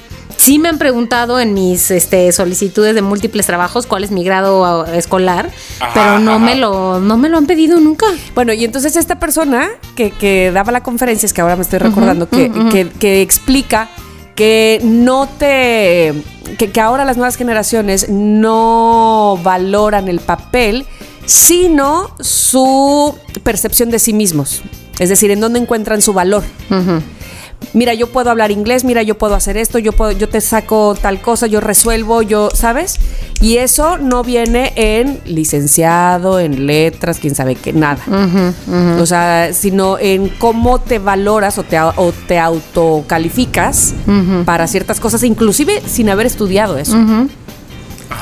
sí me han preguntado en mis este, solicitudes de múltiples trabajos cuál es mi grado escolar, Ajá, pero no ajá. me lo no me lo han pedido nunca. Bueno, y entonces esta persona que, que daba la conferencia, es que ahora me estoy recordando, que, que- que explica que no te. Que, que ahora las nuevas generaciones no valoran el papel, sino su percepción de sí mismos. Es decir, en dónde encuentran su valor. Mira, yo puedo hablar inglés, mira, yo puedo hacer esto, yo puedo, yo te saco tal cosa, yo resuelvo, yo, ¿sabes? Y eso no viene en licenciado, en letras, quién sabe qué, nada. O sea, sino en cómo te valoras o te, o te autocalificas para ciertas cosas, inclusive sin haber estudiado eso.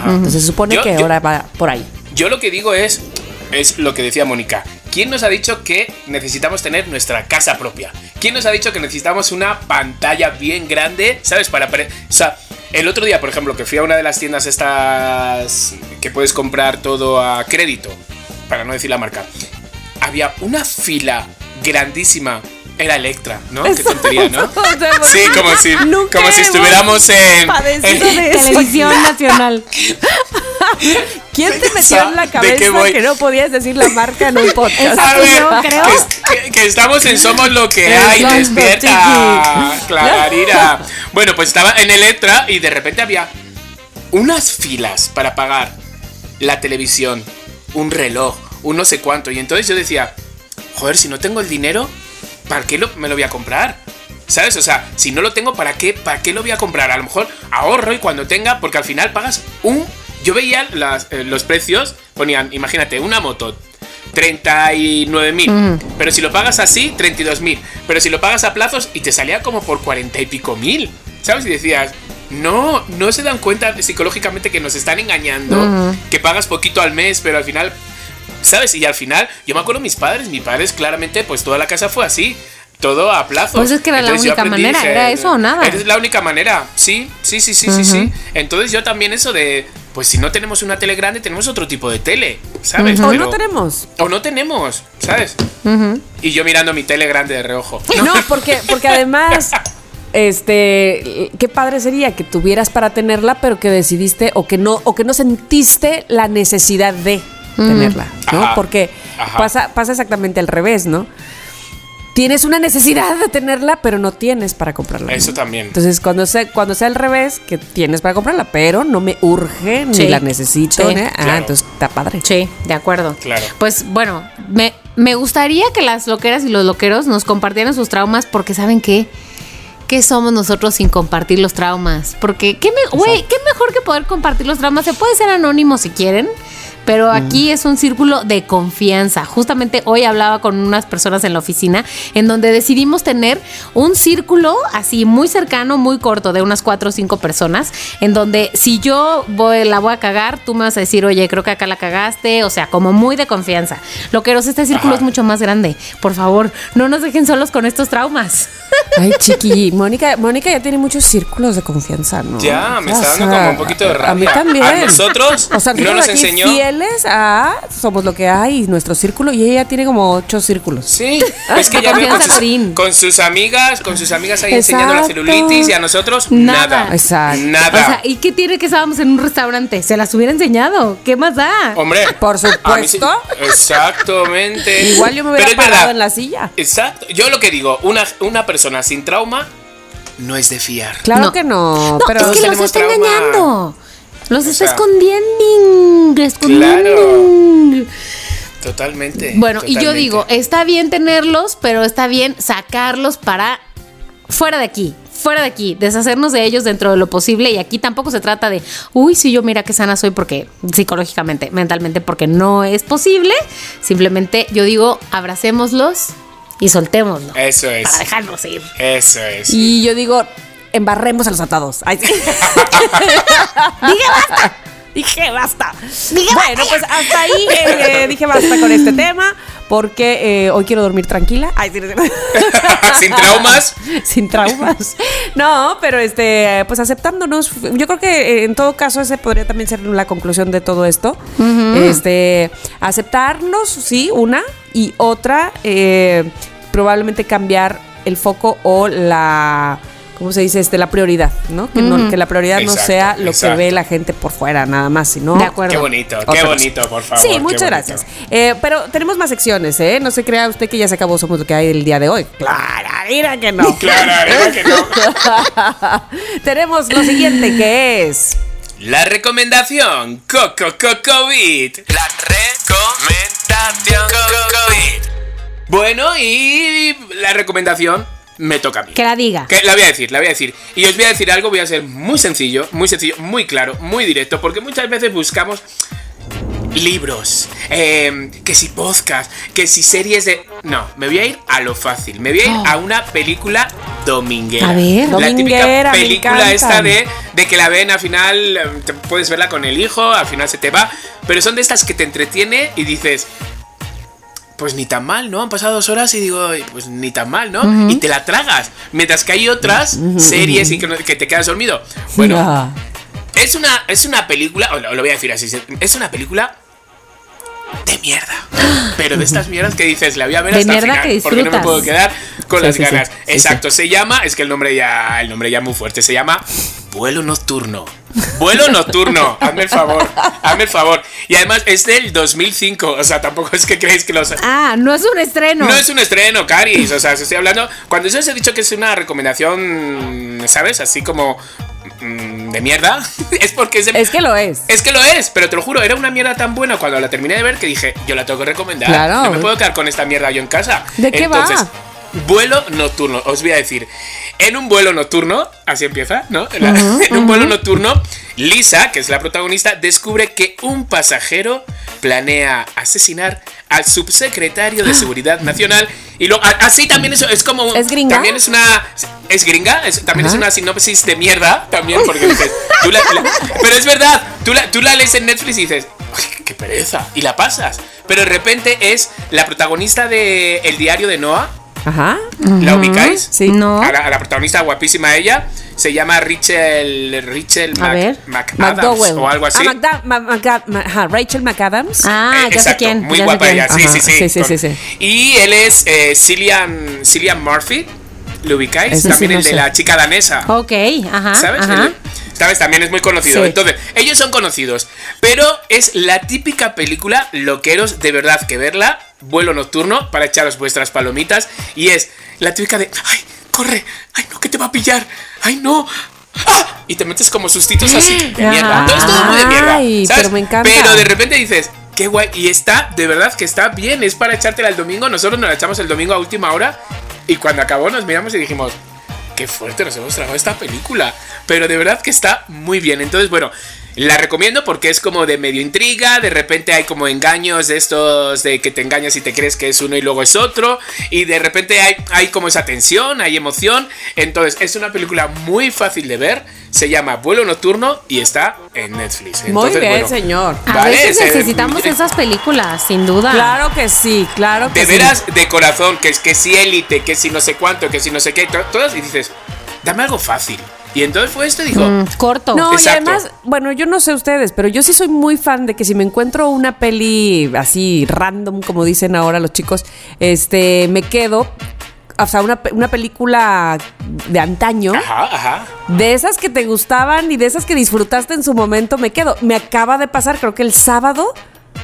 Entonces se supone Yo- que yo- ahora va por ahí. Yo lo que digo es, es lo que decía Mónica. ¿Quién nos ha dicho que necesitamos tener nuestra casa propia? ¿Quién nos ha dicho que necesitamos una pantalla bien grande? ¿Sabes? Para... O sea, el otro día, por ejemplo, que fui a una de las tiendas estas que puedes comprar todo a crédito, para no decir la marca, había una fila grandísima. Era Electra, ¿no? Qué tontería, ¿no? Sí, como si, Nunca como si estuviéramos en... en- de eso. Televisión nacional. ¿Quién te metió en la ¿de qué cabeza que no podías decir la marca en un podcast? A ver, yo creo. que, que- que estamos en Somos lo que hay, despierta, Clarira. Bueno, pues estaba en Electra y de repente había unas filas para pagar la televisión, un reloj, un no sé cuánto. Y entonces yo decía, joder, si no tengo el dinero, ¿para qué lo- me lo voy a comprar? ¿Sabes? O sea, si no lo tengo, ¿para qué, ¿para qué lo voy a comprar? A lo mejor ahorro y cuando tenga, porque al final pagas un... Yo veía las- eh, los precios, ponían, imagínate, una moto, 39 mil. Pero si lo pagas así, 32 mil. Pero si lo pagas a plazos y te salía como por 40 y pico mil. ¿Sabes? Y decías, no, no se dan cuenta psicológicamente que nos están engañando, que pagas poquito al mes, pero al final ¿Sabes? Y al final, yo me acuerdo mis padres, mis padres claramente, pues toda la casa fue así. Todo a plazos. Pues es que era la Entonces única manera, ¿era eso o nada? Es la única manera, sí, sí, sí, sí, sí, sí. Entonces yo también eso de, pues si no tenemos una tele grande, tenemos otro tipo de tele, ¿sabes? O Pero- no tenemos. O no tenemos, ¿sabes? Y yo mirando mi tele grande de reojo. No, porque, porque además, este, qué padre sería que tuvieras para tenerla, pero que decidiste o que no, o que no sentiste la necesidad de tenerla, ¿no? Ajá, Porque ajá. pasa, pasa exactamente al revés, ¿no? Tienes una necesidad de tenerla, pero no tienes para comprarla. Eso también. Entonces, cuando sea, cuando sea al revés, que tienes para comprarla, pero no me urge, ni Sí, la necesito, sí, ¿eh? Ah, claro. entonces está padre. Sí, de acuerdo. Claro. Pues bueno, me, me gustaría que las loqueras y los loqueros nos compartieran sus traumas porque ¿saben qué? ¿Qué somos nosotros sin compartir los traumas? Porque, ¿qué, me, güey, ¿qué mejor que poder compartir los traumas? Se puede ser anónimo si quieren, pero aquí es un círculo de confianza. Justamente hoy hablaba con unas personas en la oficina en donde decidimos tener un círculo así muy cercano, muy corto, de unas cuatro o cinco personas, en donde si yo voy, la voy a cagar, tú me vas a decir, oye, creo que acá la cagaste, o sea, como muy de confianza. Lo que es este círculo Ajá. es mucho más grande. Por favor, no nos dejen solos con estos traumas. Ay, chiqui, Mónica, Mónica ya tiene muchos círculos de confianza, ¿no? Ya, me O está dando sea, como un poquito de rabia. A mí también. A nosotros o sea, no nos enseñó. Fieles a somos lo que hay, nuestro círculo, y ella tiene como ocho círculos. Sí, es que ya veo con sus, con sus amigas, con sus amigas ahí enseñando la Exacto. celulitis y a nosotros Nada. nada. Exacto. Nada. O sea, ¿y qué tiene que estábamos en un restaurante? Se las hubiera enseñado. ¿Qué más da? Hombre, Por mí sí- supuesto. exactamente. Igual yo me hubiera parado verdad. en la silla. Exacto. Yo lo que digo, una, una persona sin trauma no es de fiar. Claro No. que no, No, pero es que los está trauma. engañando. Los O está sea, escondiendo. escondiendo. Totalmente. Bueno, y yo digo, está bien tenerlos, pero está bien sacarlos para fuera de aquí. Fuera de aquí, deshacernos de ellos dentro de lo posible. Y aquí tampoco se trata de, uy, sí, yo mira qué sana soy, porque psicológicamente, mentalmente, porque no es posible. Simplemente yo digo, abracémoslos y soltémoslos. Eso es. Para dejarlos ir. Eso es. Y yo digo, embarremos a los atados. Ay, sí. Dije basta. Dije basta. Dije bueno, basta pues hasta ahí eh, dije basta con este tema. porque eh, hoy quiero dormir tranquila. Ay, sí, sí. Sin traumas. Sin traumas. No, pero este, pues aceptándonos. Yo creo que eh, en todo caso ese podría también ser la conclusión de todo esto. Este, aceptarnos, sí, una y otra, eh, probablemente cambiar el foco o la ¿cómo se dice? Este, la prioridad, ¿no? Que, no- que la prioridad no sea lo exacto. que ve la gente por fuera, nada más, sino. De acuerdo. Qué bonito, qué bonito, por favor. Sí, muchas gracias. Eh, pero tenemos más secciones, ¿eh? No se crea usted que ya se acabó Somos lo que hay el día de hoy. Claro, mira que no. Claro, ¿verdad que no? tenemos lo siguiente que es. La recomendación Coco Coco COVID. La recomendación Coco COVID. Bueno, y la recomendación me toca a mí. Que la diga. Que la voy a decir, la voy a decir. Y os voy a decir algo, voy a ser muy sencillo, muy sencillo, muy claro, muy directo, porque muchas veces buscamos libros, eh, que si podcast, que si series de... No, me voy a ir a lo fácil, me voy a ir a una película dominguera. A ver. la Dominguera, típica película esta de, de que la ven al final, te puedes verla con el hijo, al final se te va, pero son de estas que te entretiene y dices... Pues ni tan mal, ¿no? Han pasado dos horas y digo, "Ay, pues ni tan mal, ¿no? Y te la tragas. Mientras que hay otras series y que, no- que te quedas dormido. Bueno, es una, es una película, o lo, lo voy a decir así, es una película de mierda. Pero de estas mierdas que dices, la voy a ver De hasta el mierda final, que porque no me puedo quedar con Sí, las sí, ganas. Sí, Exacto, se llama, es que el nombre ya, el nombre ya muy fuerte, se llama Vuelo Nocturno. Vuelo Nocturno, hazme el favor, hazme el favor. Y además es del 2005, o sea, tampoco es que creéis que los... Ah, no es un estreno. No es un estreno, Caris. O sea, os estoy hablando. Cuando yo os he dicho que es una recomendación, ¿sabes? Así como. mm, de mierda. es porque es de. Es que lo es. Es que lo es, pero te lo juro, era una mierda tan buena cuando la terminé de ver que dije, yo la tengo que recomendar. Claro. No me puedo quedar con esta mierda yo en casa. ¿De qué va? Vuelo nocturno, os voy a decir. En un vuelo nocturno, así empieza, ¿no? La- en un vuelo nocturno, Lisa, que es la protagonista, descubre que un pasajero planea asesinar al subsecretario de Seguridad Nacional. Y lo, así también es, es como. ¿Es gringa? También es una. Es gringa, es- también es una sinopsis de mierda, también, porque dices. tú la- la- pero es verdad, tú la, tú la lees en Netflix y dices. "Uy, ¡Qué pereza! Y la pasas. Pero de repente es la protagonista de El diario de Noah. Ajá. ¿La ubicáis? Sí. No. A la, a la protagonista guapísima ella. Se llama Rachel. Rachel Mac- ver. McAdams McDowell. o algo así. Ah, Magda- Ma- Maga- Ma- ajá, Rachel McAdams. Ah, Eh, ya sé quién. Muy ya guapa quién. ella, sí, Ajá, sí, sí. sí, sí, Con- sí, sí. Y él es eh, Cillian, Cillian Murphy. ¿Lo ubicáis? Ese También sí no el de sé. la chica danesa. Ok, ajá. ¿Sabes? Ajá. El- ¿Sabes? También es muy conocido. Sí. Entonces, ellos son conocidos. Pero es la típica película, loqueros, de verdad que verla, vuelo nocturno, para echaros vuestras palomitas. Y es la típica de, ¡ay, corre! ¡ay, no, que te va a pillar! ¡ay, no! ¡Ah! Y te metes como sustitos así, de mierda. Entonces todo muy de mierda. ¿sabes? pero me encanta. Pero de repente dices, qué guay. Y está, de verdad que está bien. Es para echártela el domingo. Nosotros nos la echamos el domingo a última hora. Y cuando acabó nos miramos y dijimos, qué fuerte nos hemos tragado esta película. Pero de verdad que está muy bien. Entonces, bueno, la recomiendo porque es como de medio intriga. De repente hay como engaños de estos de que te engañas y te crees que es uno y luego es otro. Y de repente hay, hay como esa tensión, hay emoción. Entonces, es una película muy fácil de ver. Se llama Vuelo Nocturno y está en Netflix. Muy Entonces, bien, bueno, señor. A Vale, veces necesitamos esas películas, sin duda. Claro que sí, claro que De sí. veras, de corazón, que es que si élite, que si no sé cuánto, que si no sé qué, to- todas, y dices, dame algo fácil. Y entonces fue esto y dijo, Mm, corto. No, y además, bueno, yo no sé ustedes, pero yo sí soy muy fan de que si me encuentro una peli así random, como dicen ahora los chicos, este, me quedo, o sea, una, una película de antaño, ajá, ajá. de esas que te gustaban y de esas que disfrutaste en su momento, me quedo. Me acaba de pasar, creo que el sábado.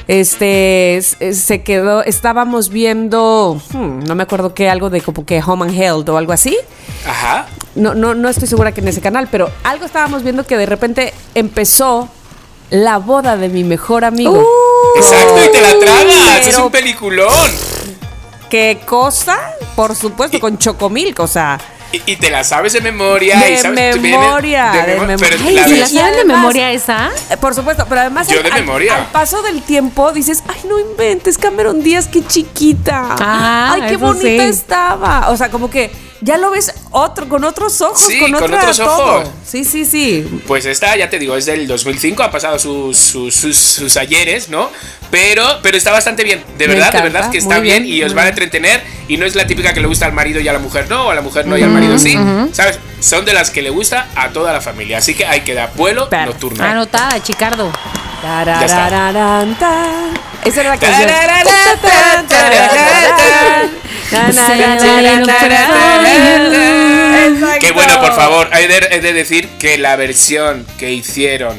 Este s- se quedó, estábamos viendo, hmm, no me acuerdo qué, algo de como que Home and Health o algo así Ajá. no, no, no estoy segura que en ese canal, pero algo estábamos viendo que de repente empezó la boda de mi mejor amigo. Exacto, y te la tragas. Es un peliculón. ¿Qué cosa? Por supuesto, con Chocomilk, o sea. Y, y te la sabes de memoria. De y sabes, memoria, de memo- mem- pero Ay, la ¿Se ves- la saben de memoria esa? eh, Por supuesto, pero además Yo al, de memoria. al paso del tiempo dices, ay, no inventes, Cameron Díaz, qué chiquita. Ah, ay, qué bonita sí. estaba. O sea, como que ya lo ves otro, con otros ojos, Sí, con, con otros ojos. Sí, sí, sí. Pues esta, ya te digo, es del 2005, ha pasado sus, sus, sus, sus ayeres, ¿no? Pero, pero está bastante bien, de Me verdad, de encanta, verdad que está bien, bien, y os muy va a entretener. Y no es la típica que le gusta al marido y a la mujer no, o a la mujer no y al marido sí. ¿Sabes? Son de las que le gusta a toda la familia. Así que hay que dar vuelo nocturno. Anotada, Chicardo. Esa era la canción. Que bueno, por favor, he de, he de decir que la versión que hicieron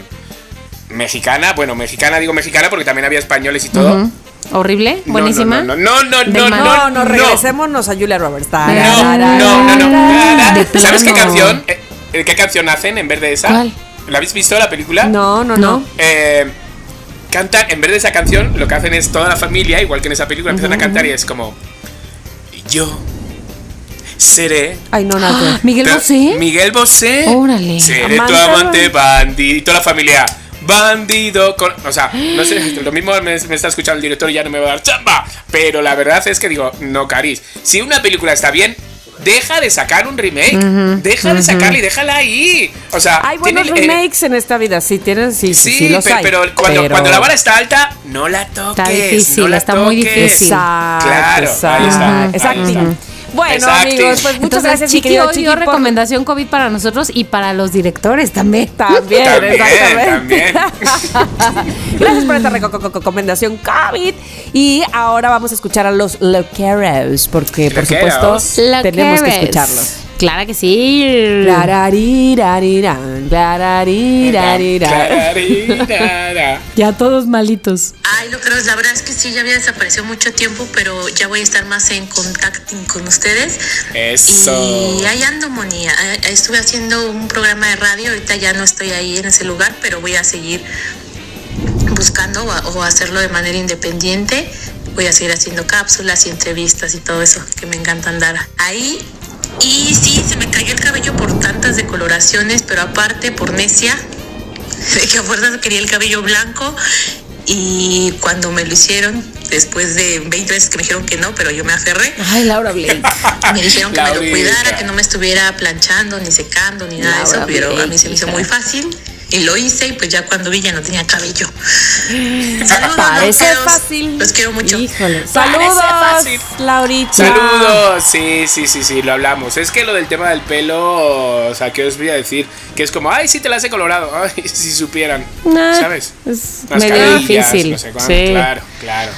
mexicana, bueno, mexicana digo mexicana porque también había españoles y todo. Horrible, No, buenísima. No, no, no, no, no. No, no, no, regresémonos a Julia Roberts. No, no, no, no. ¿Sabes qué canción? eh, eh, ¿Qué canción hacen en vez de esa? ¿Cuál? ¿La habéis visto la película? No, no, no. Eh, cantan, en vez de esa canción, lo que hacen es toda la familia, igual que en esa película, empiezan a cantar y es como. Yo seré. Ay, no, nada. Miguel Bosé. Miguel Bosé. Órale. Seré tu amante bandido. Y toda la familia. Bandido. Con, o sea, no sé, lo mismo me, me está escuchando el director y ya no me va a dar chamba. Pero la verdad es que digo, no, Caris. Si una película está bien, deja de sacar un remake. deja de sacarla y déjala ahí. O sea, Hay buenos tiene el- remakes en esta vida, sí, tienes, sí, sí, Sí, los pe- hay. pero, cuando, pero- cuando la vara está alta, no la toques. difícil, no la está muy toques. difícil. Exacto, Claro, ahí está, ahí exacto. está. Bueno, Exacto. amigos, pues muchas Entonces, gracias, Chiqui querido hoy Chiqui, dio por- recomendación COVID para nosotros y para los directores también. También, También, exactamente. también. Gracias por esta reco- co- co- recomendación COVID. Y ahora vamos a escuchar a los Loqueros, porque por Loqueros. supuesto tenemos que escucharlos. Claro que sí. Ya todos malitos. Ay, lo creo, la verdad es que sí, ya había desaparecido mucho tiempo, pero ya voy a estar más en contacto con ustedes. Eso. Y ahí ando, Moni. Ah, Estuve haciendo un programa de radio, ahorita ya no estoy ahí en ese lugar, pero voy a seguir buscando o hacerlo de manera independiente. Voy a seguir haciendo cápsulas y entrevistas y todo eso que me encanta andar ahí. Y sí, se me cayó el cabello por tantas decoloraciones, pero aparte por necia, de que a fuerzas quería el cabello blanco y cuando me lo hicieron, después de 20 veces que me dijeron que no, pero yo me aferré, Ay, Laura Blake. me dijeron que me lo cuidara, que no me estuviera planchando, ni secando, ni nada de eso, pero a mí se me hizo hija. muy fácil. Y lo hice y pues ya cuando vi ya no tenía cabello. Saludos, Parece loqueros. fácil. Los quiero mucho. Híjole. Saludos, fácil. Laurita. Saludos, sí, sí, sí, sí, lo hablamos. Es que lo del tema del pelo, o sea, ¿qué os voy a decir? Que es como, ay, sí te la hace colorado, ay, si supieran, Nah, ¿sabes? Es Las medio difícil. no sé cuánto, sí. Claro, claro.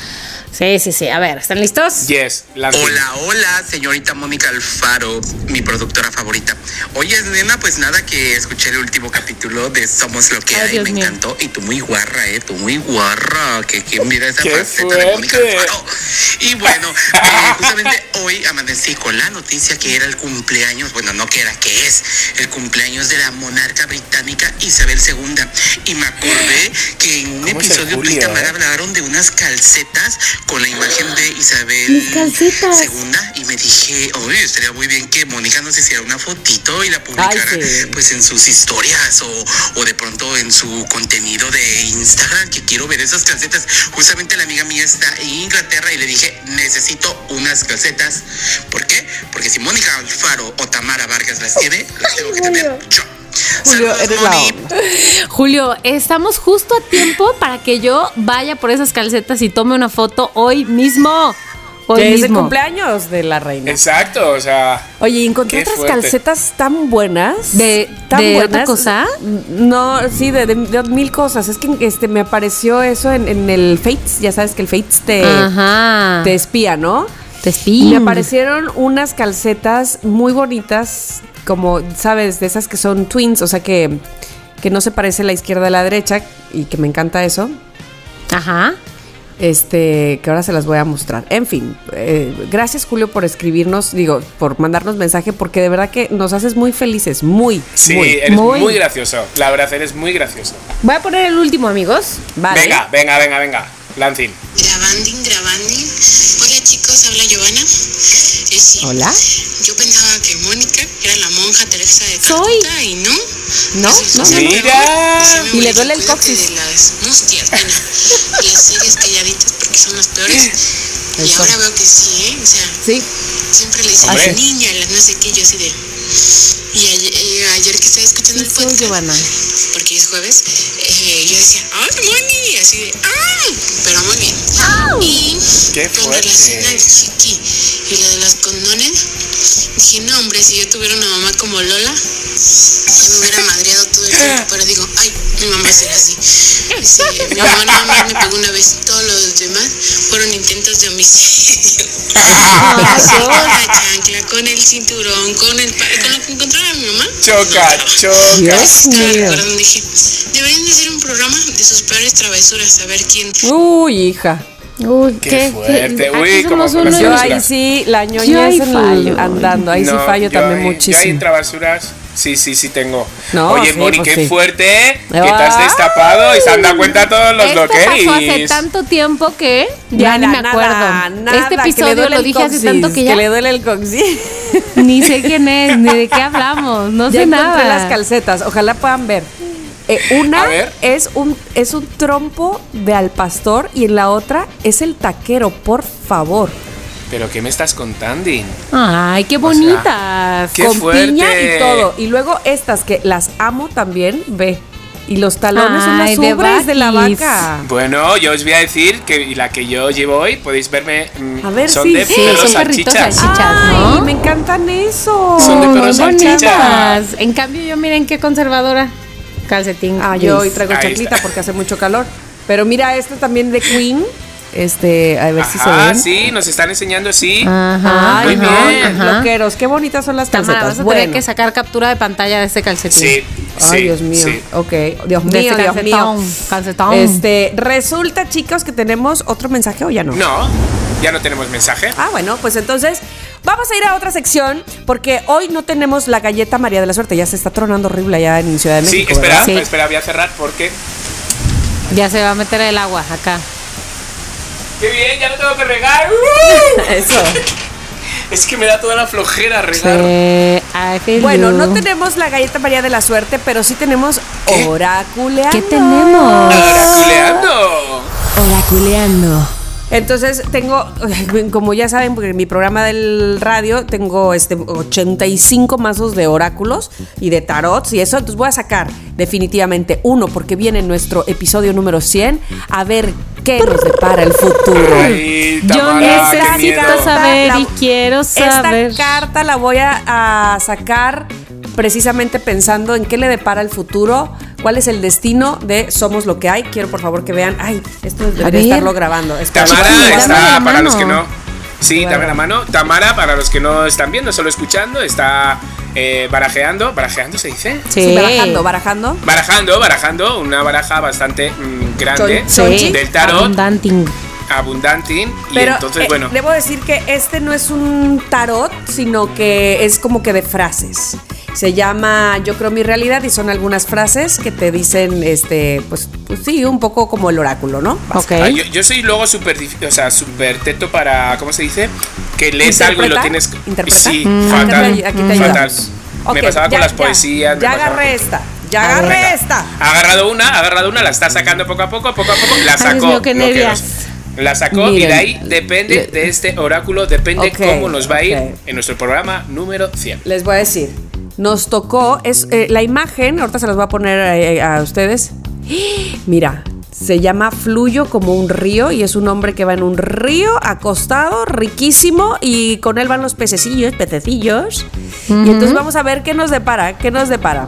Sí, sí, sí. A ver, ¿están listos? Yes. Hola, hola, señorita Mónica Alfaro, mi productora favorita. Oye, nena, pues nada, que escuché el último capítulo de Somos lo que Ay, hay, Dios me mío. encantó. Y tú muy guarra, eh, tú muy guarra, que quien mira esa ¡Qué faceta de Mónica! Alfaro. Y bueno, eh, justamente hoy amanecí con la noticia que era el cumpleaños, bueno, no que era, que es el cumpleaños de la monarca británica Isabel II. Y me acordé que en un ¿Cómo es el episodio Julio, Plitamar eh? hablaron de unas calcetas con la imagen de Isabel segunda y me dije, oye, estaría muy bien que Mónica nos hiciera una fotito y la publicara Ay, sí. pues en sus historias o, o de pronto en su contenido de Instagram, que quiero ver esas calcetas. Justamente la amiga mía está en Inglaterra y le dije, necesito unas calcetas. ¿Por qué? Porque si Mónica Alfaro o Tamara Vargas las tiene, las tengo que tener yo. Julio, eres la. Julio, estamos justo a tiempo para que yo vaya por esas calcetas y tome una foto hoy mismo. Hoy Que es el cumpleaños de la reina. Exacto, o sea. Oye, encontré otras fuerte. calcetas tan buenas. ¿De- tan de buenas. otra cosa? No, sí, de, de- de mil cosas. Es que este me apareció eso en, en el Fates. Ya sabes que el Fates te, Ajá. te espía, ¿no? Te Y espín. me aparecieron unas calcetas muy bonitas, como, ¿sabes? De esas que son twins, o sea que, que no se parece la izquierda a la derecha y que me encanta eso. Ajá. Este, que ahora se las voy a mostrar. En fin, eh, gracias Julio por escribirnos, digo, por mandarnos mensaje, porque de verdad que nos haces muy felices, muy, Sí, muy. eres muy. muy. gracioso. La verdad, eres muy gracioso. Voy a poner el último, amigos. Vale. Venga, venga, venga, venga. Lancing. Grabanding, grabanding. Hola chicos, habla Giovanna. Eh, sí, Hola. Yo pensaba que Mónica era la monja Teresa de Soy. Calcuta y no. No, no, no. Mira. Y le duele el coxis. De las mustias, bueno, las series calladitas porque son las peores. Y Eso. ahora veo que sí, ¿eh? O sea, Sí. siempre le dicen la niña, la no sé qué, yo así de... Y ayer, eh, ayer que estaba escuchando el podcast, Giovanna. porque es jueves, eh, yo decía, ¡ay, Moni! Así de, ¡ah! Pero muy bien. Y Qué con fuerte. relación al chiqui y lo de los condones, dije, no, hombre, si yo tuviera una mamá como Lola, me hubiera madreado todo el tiempo. Pero digo, ay, mi mamá será así. Dice, mi mamá nada más me pegó una vez, todos los demás fueron intentos de homicidio. con la chancla, con el cinturón, con el pa- con lo que encontraba mi mamá. Choca, choca. Dios mío. dije, deberían de hacer un programa de sus peores travesuras, a ver quién. Uy, hija. Uy, Qué qué, fuerte. Aquí Uy, como Yo ahí sí, la el fallo. andando. Ahí sí No, fallo yo también ahí- Yo ahí muchísimo. Sí, sí, sí tengo. No, Oye, sí, Moni, pues qué sí. fuerte que te Ay. has destapado y se han dado cuenta todos los Esto pasó hace tanto tiempo que ya Nada, ni me acuerdo. nada, nada, este que le episodio lo dije hace tanto que ya le duele el coxis. ni sé quién es, ni de qué hablamos, no ya sé nada. las calcetas. Ojalá puedan ver. Eh, una es un es un trompo de al pastor y en la otra es el taquero, por favor. ¿Pero qué me estás contando? Ay, qué sea, bonitas. Qué con fuerte. piña y todo. Y luego estas que las amo también, ve. Y los talones son las Ay, de ubres de la vaca. Bueno, yo os voy a decir que la que yo llevo hoy, podéis verme, mm, A ver, son sí, de sí, perros son perritos salchichas. salchichas. Ay, ¿no? me encantan eso. Son de perros salchicha. bonitas. En cambio, yo miren qué conservadora. Calcetín. Ah, yo hoy traigo Ahí está. porque hace mucho calor. Pero mira, este también de Queen. Este, a ver si se ven. sí, nos están enseñando, sí. Ajá, Ay, Muy ajá, bien. ajá. loqueros, qué bonitas son las Tamara, calcetas. vas a tener que sacar captura de pantalla de este calcetín. Sí, Ay, sí, Dios mío. sí. Ok, Dios De mío, este Dios mío. calcetón, calcetón. Este, resulta, chicos, que tenemos otro mensaje o ya no. No, ya no tenemos mensaje. Ah, bueno, pues entonces vamos a ir a otra sección porque hoy no tenemos la galleta María de la Suerte. Ya se está tronando horrible allá en Ciudad de Sí, México. espera, ¿verdad? Sí. espera, voy a cerrar porque. Ya se va a meter el agua acá. ¡Qué bien! ¡Ya no tengo que regar! Eso. Es que me da toda la flojera regar. Sí, Bueno, you. no tenemos la galleta María de la Suerte, pero sí tenemos ¿Qué? oraculeando. ¿Qué tenemos? ¡Oraculeando! Oraculeando. Entonces tengo, como ya saben, porque en mi programa del radio tengo este 85 mazos de oráculos y de tarots y eso, entonces voy a sacar definitivamente uno porque viene nuestro episodio número 100 a ver qué nos depara el futuro. Ay, Yo Tamara, necesito saber La- y quiero saber. Esta carta la voy a, a sacar precisamente pensando en qué le depara el futuro, cuál es el destino de Somos lo que hay. Quiero por favor que vean, ay, esto debería ver. estarlo grabando. Espera. Tamara está, para los que no. Sí, dame la mano. Tamara, para los que no están viendo, solo escuchando, está eh, barajeando. ¿Barajeando se dice? Sí, barajando, barajando. Barajando, barajando, una baraja bastante mm, grande Chon- Sí, del tarot, abundanting. Abundanting. Y Pero entonces, eh, bueno, debo decir que este no es un tarot, sino que es como que de frases. Se llama Yo creo mi realidad y son algunas frases que te dicen, este, pues, pues sí, un poco como el oráculo, ¿no? Ok. ah, yo, yo soy luego súper, o sea, súper teto para, ¿cómo se dice? Que lees algo y lo ¿Interpreta? tienes... ¿Interpreta? Sí, Mm. fatal, Aquí te- aquí te ayuda. fatal. Ok, me pasaba ya- con las ya, poesías. Ya pasaba agarré con- esta, ya agarré esta. Ha agarrado una, ha agarrado una, la está sacando poco a poco, poco a poco, la Ay, sacó. Dios mío, qué loqueros. La sacó y Miren, de ahí depende de este oráculo, depende cómo nos va a ir en nuestro programa número 100. Les voy a decir, nos tocó, es eh, la imagen, ahorita se las voy a poner eh, a, ustedes. Mira, se llama Fluyo como un río y es un hombre que va en un río acostado, riquísimo, y con él van los pececillos, pececillos. Y entonces vamos a ver qué nos depara, qué nos depara.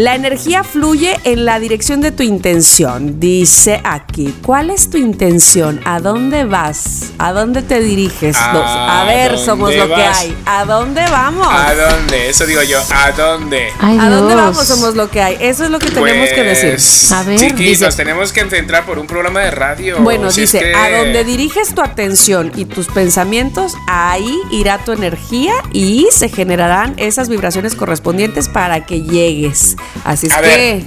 La energía fluye en la dirección de tu intención. Dice aquí, ¿cuál es tu intención? ¿A dónde vas? ¿A dónde te diriges? ¿A a ver, dónde somos lo que hay. ¿A dónde vamos? ¿A dónde? Eso digo yo, ¿a dónde? Ay, ¿A dónde vamos? Somos lo que hay. Eso es lo que tenemos que decir. Pues, A ver, chiquis, dice- nos tenemos que centrar por un programa de radio. Bueno, si es dice, que- a donde diriges tu atención y tus pensamientos, ahí irá tu energía y se generarán esas vibraciones correspondientes para que llegues. Así es A que... ver.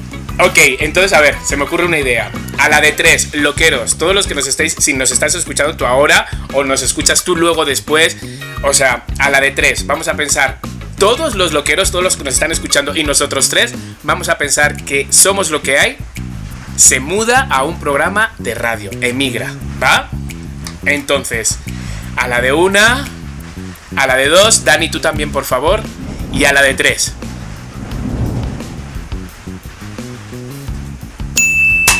Ok, entonces a ver, se me ocurre una idea. A la de tres, loqueros, todos los que nos estáis, si nos estás escuchando tú ahora o nos escuchas tú luego después, o sea, a la de tres, vamos a pensar, todos los loqueros, todos los que nos están escuchando y nosotros tres, vamos a pensar que somos lo que hay, se muda a un programa de radio, emigra, ¿va? Entonces, a la de una, A la de dos, Dani, tú también, por favor. Y a la de tres.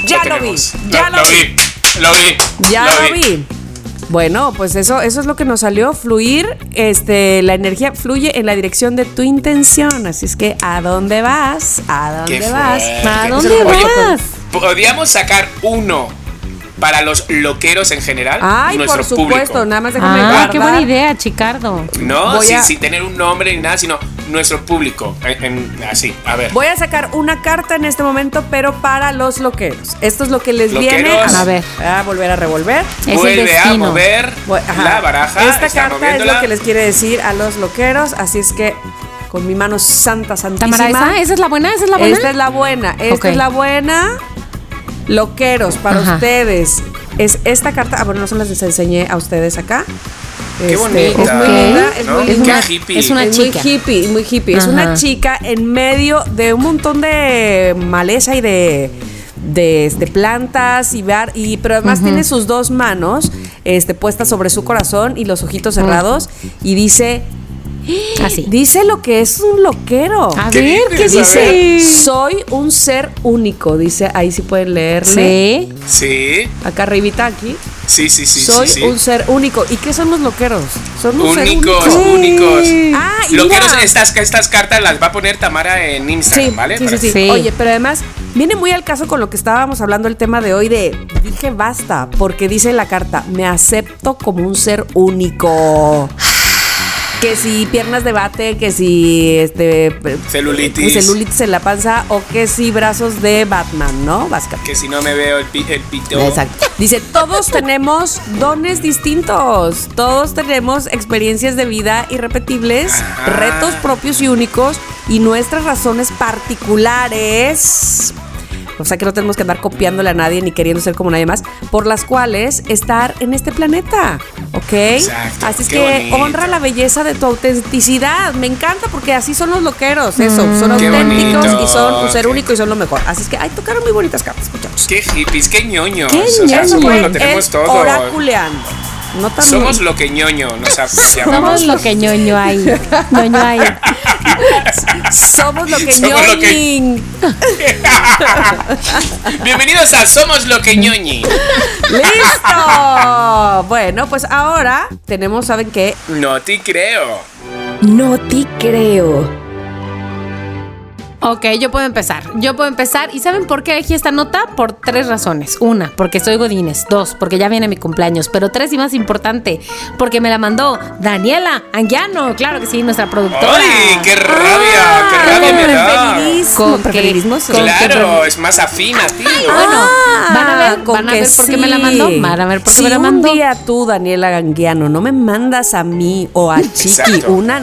Ya lo vi, ya lo vi. Lo vi. Ya lo vi. Bueno, pues eso, eso es lo que nos salió. Fluir, este, la energía fluye en la dirección de tu intención. Así es que, ¿a dónde vas? ¿A Qué dónde vas? fuerte. ¿A dónde Oye, vas? Podríamos sacar uno para los loqueros en general. Ay, nuestro por supuesto, público. nada más déjame Ah, guardar. qué buena idea, Chicardo. No, sin, a- sin tener un nombre ni nada, sino nuestro público. En- en- así, a ver. Voy a sacar una carta en este momento, pero para los loqueros. Esto es lo que les viene Loqueros. A ver. a volver a revolver. Es el Vuelve a mover ajá. la baraja. Esta carta es moviéndola. lo que les quiere decir a los loqueros, así es que con mi mano santa, santísima. Tamara, ¿esa? ¿Esa es la buena? ¿Esa es la buena? Esta es la buena, esta Ok. es la buena. Loqueros, para Ajá. ustedes. Es esta carta, ah, bueno, no se las enseñé a ustedes acá. Qué Este, bonita. Es muy linda, es ¿no? muy Qué linda. hippie. es una es chica. muy hippie, muy hippie. Es una chica en medio de un montón de maleza y de, de, este, plantas y bar, y pero además tiene sus dos manos este, puestas sobre su corazón y los ojitos cerrados y dice Así. dice lo que es un loquero. A ¿Qué ver, ¿qué dice? Soy un ser único, dice, ahí sí pueden leerle. Sí. Sí, Acá arribita aquí. sí, sí, sí. Soy sí, sí. un ser único. ¿Y qué son los loqueros? Son un ser Únicos, único. únicos. Ah, y Loqueros, mira. estas, estas cartas las va a poner Tamara en Instagram, Sí, ¿vale? sí, Para sí, sí. Sí. Oye, pero además viene muy al caso con lo que estábamos hablando el tema de hoy de dije basta, porque dice la carta, me acepto como un ser único. Que si piernas de bate, que si este Celulitis. celulitis en la panza o que si brazos de Batman, ¿no? Vasca. Que si no me veo el, pi- el pito. Exacto. Dice, todos tenemos dones distintos, todos tenemos experiencias de vida irrepetibles, Ajá. retos propios y únicos y nuestras razones particulares. O sea que no tenemos que andar copiándole a nadie ni queriendo ser como nadie más, por las cuales estar en este planeta, ¿ok? Exacto, Así es que bonito. honra la belleza de tu autenticidad. Me encanta porque así son los loqueros, eso. Son Qué auténticos bonito, y son un ser único y son lo mejor. Así es que, ay, tocaron muy bonitas cartas, muchachos. Qué hippies, qué ñoños. Qué o sea, lo tenemos todo. Oraculeando. No tan Somos lo que ñoño nos ha- Somos llamamos. lo que ñoño hay. ñoño hay. Somos lo que Somos lo que- ñoñin. Bienvenidos a Somos lo que ñoñi. ¡Listo! Bueno, pues ahora tenemos, ¿saben qué? No te creo. No te creo. Ok, yo puedo empezar. Yo puedo empezar. ¿Y saben por qué elegí esta nota? Por tres razones. Una, porque soy Godines. Dos, porque ya viene mi cumpleaños. Pero tres y más importante, porque me la mandó Daniela Anguiano. Claro que sí, nuestra productora. ¡Ay, qué rabia! ¡Qué rabia me da! Con que- Claro, es más afín a ti. ¿no? Bueno, van a ver, con van a ver por qué me la mandó. Van a ver por qué si me la mandó. un día tú, Daniela Ganguiano, no me mandas a mí o a Chiqui Exacto. una,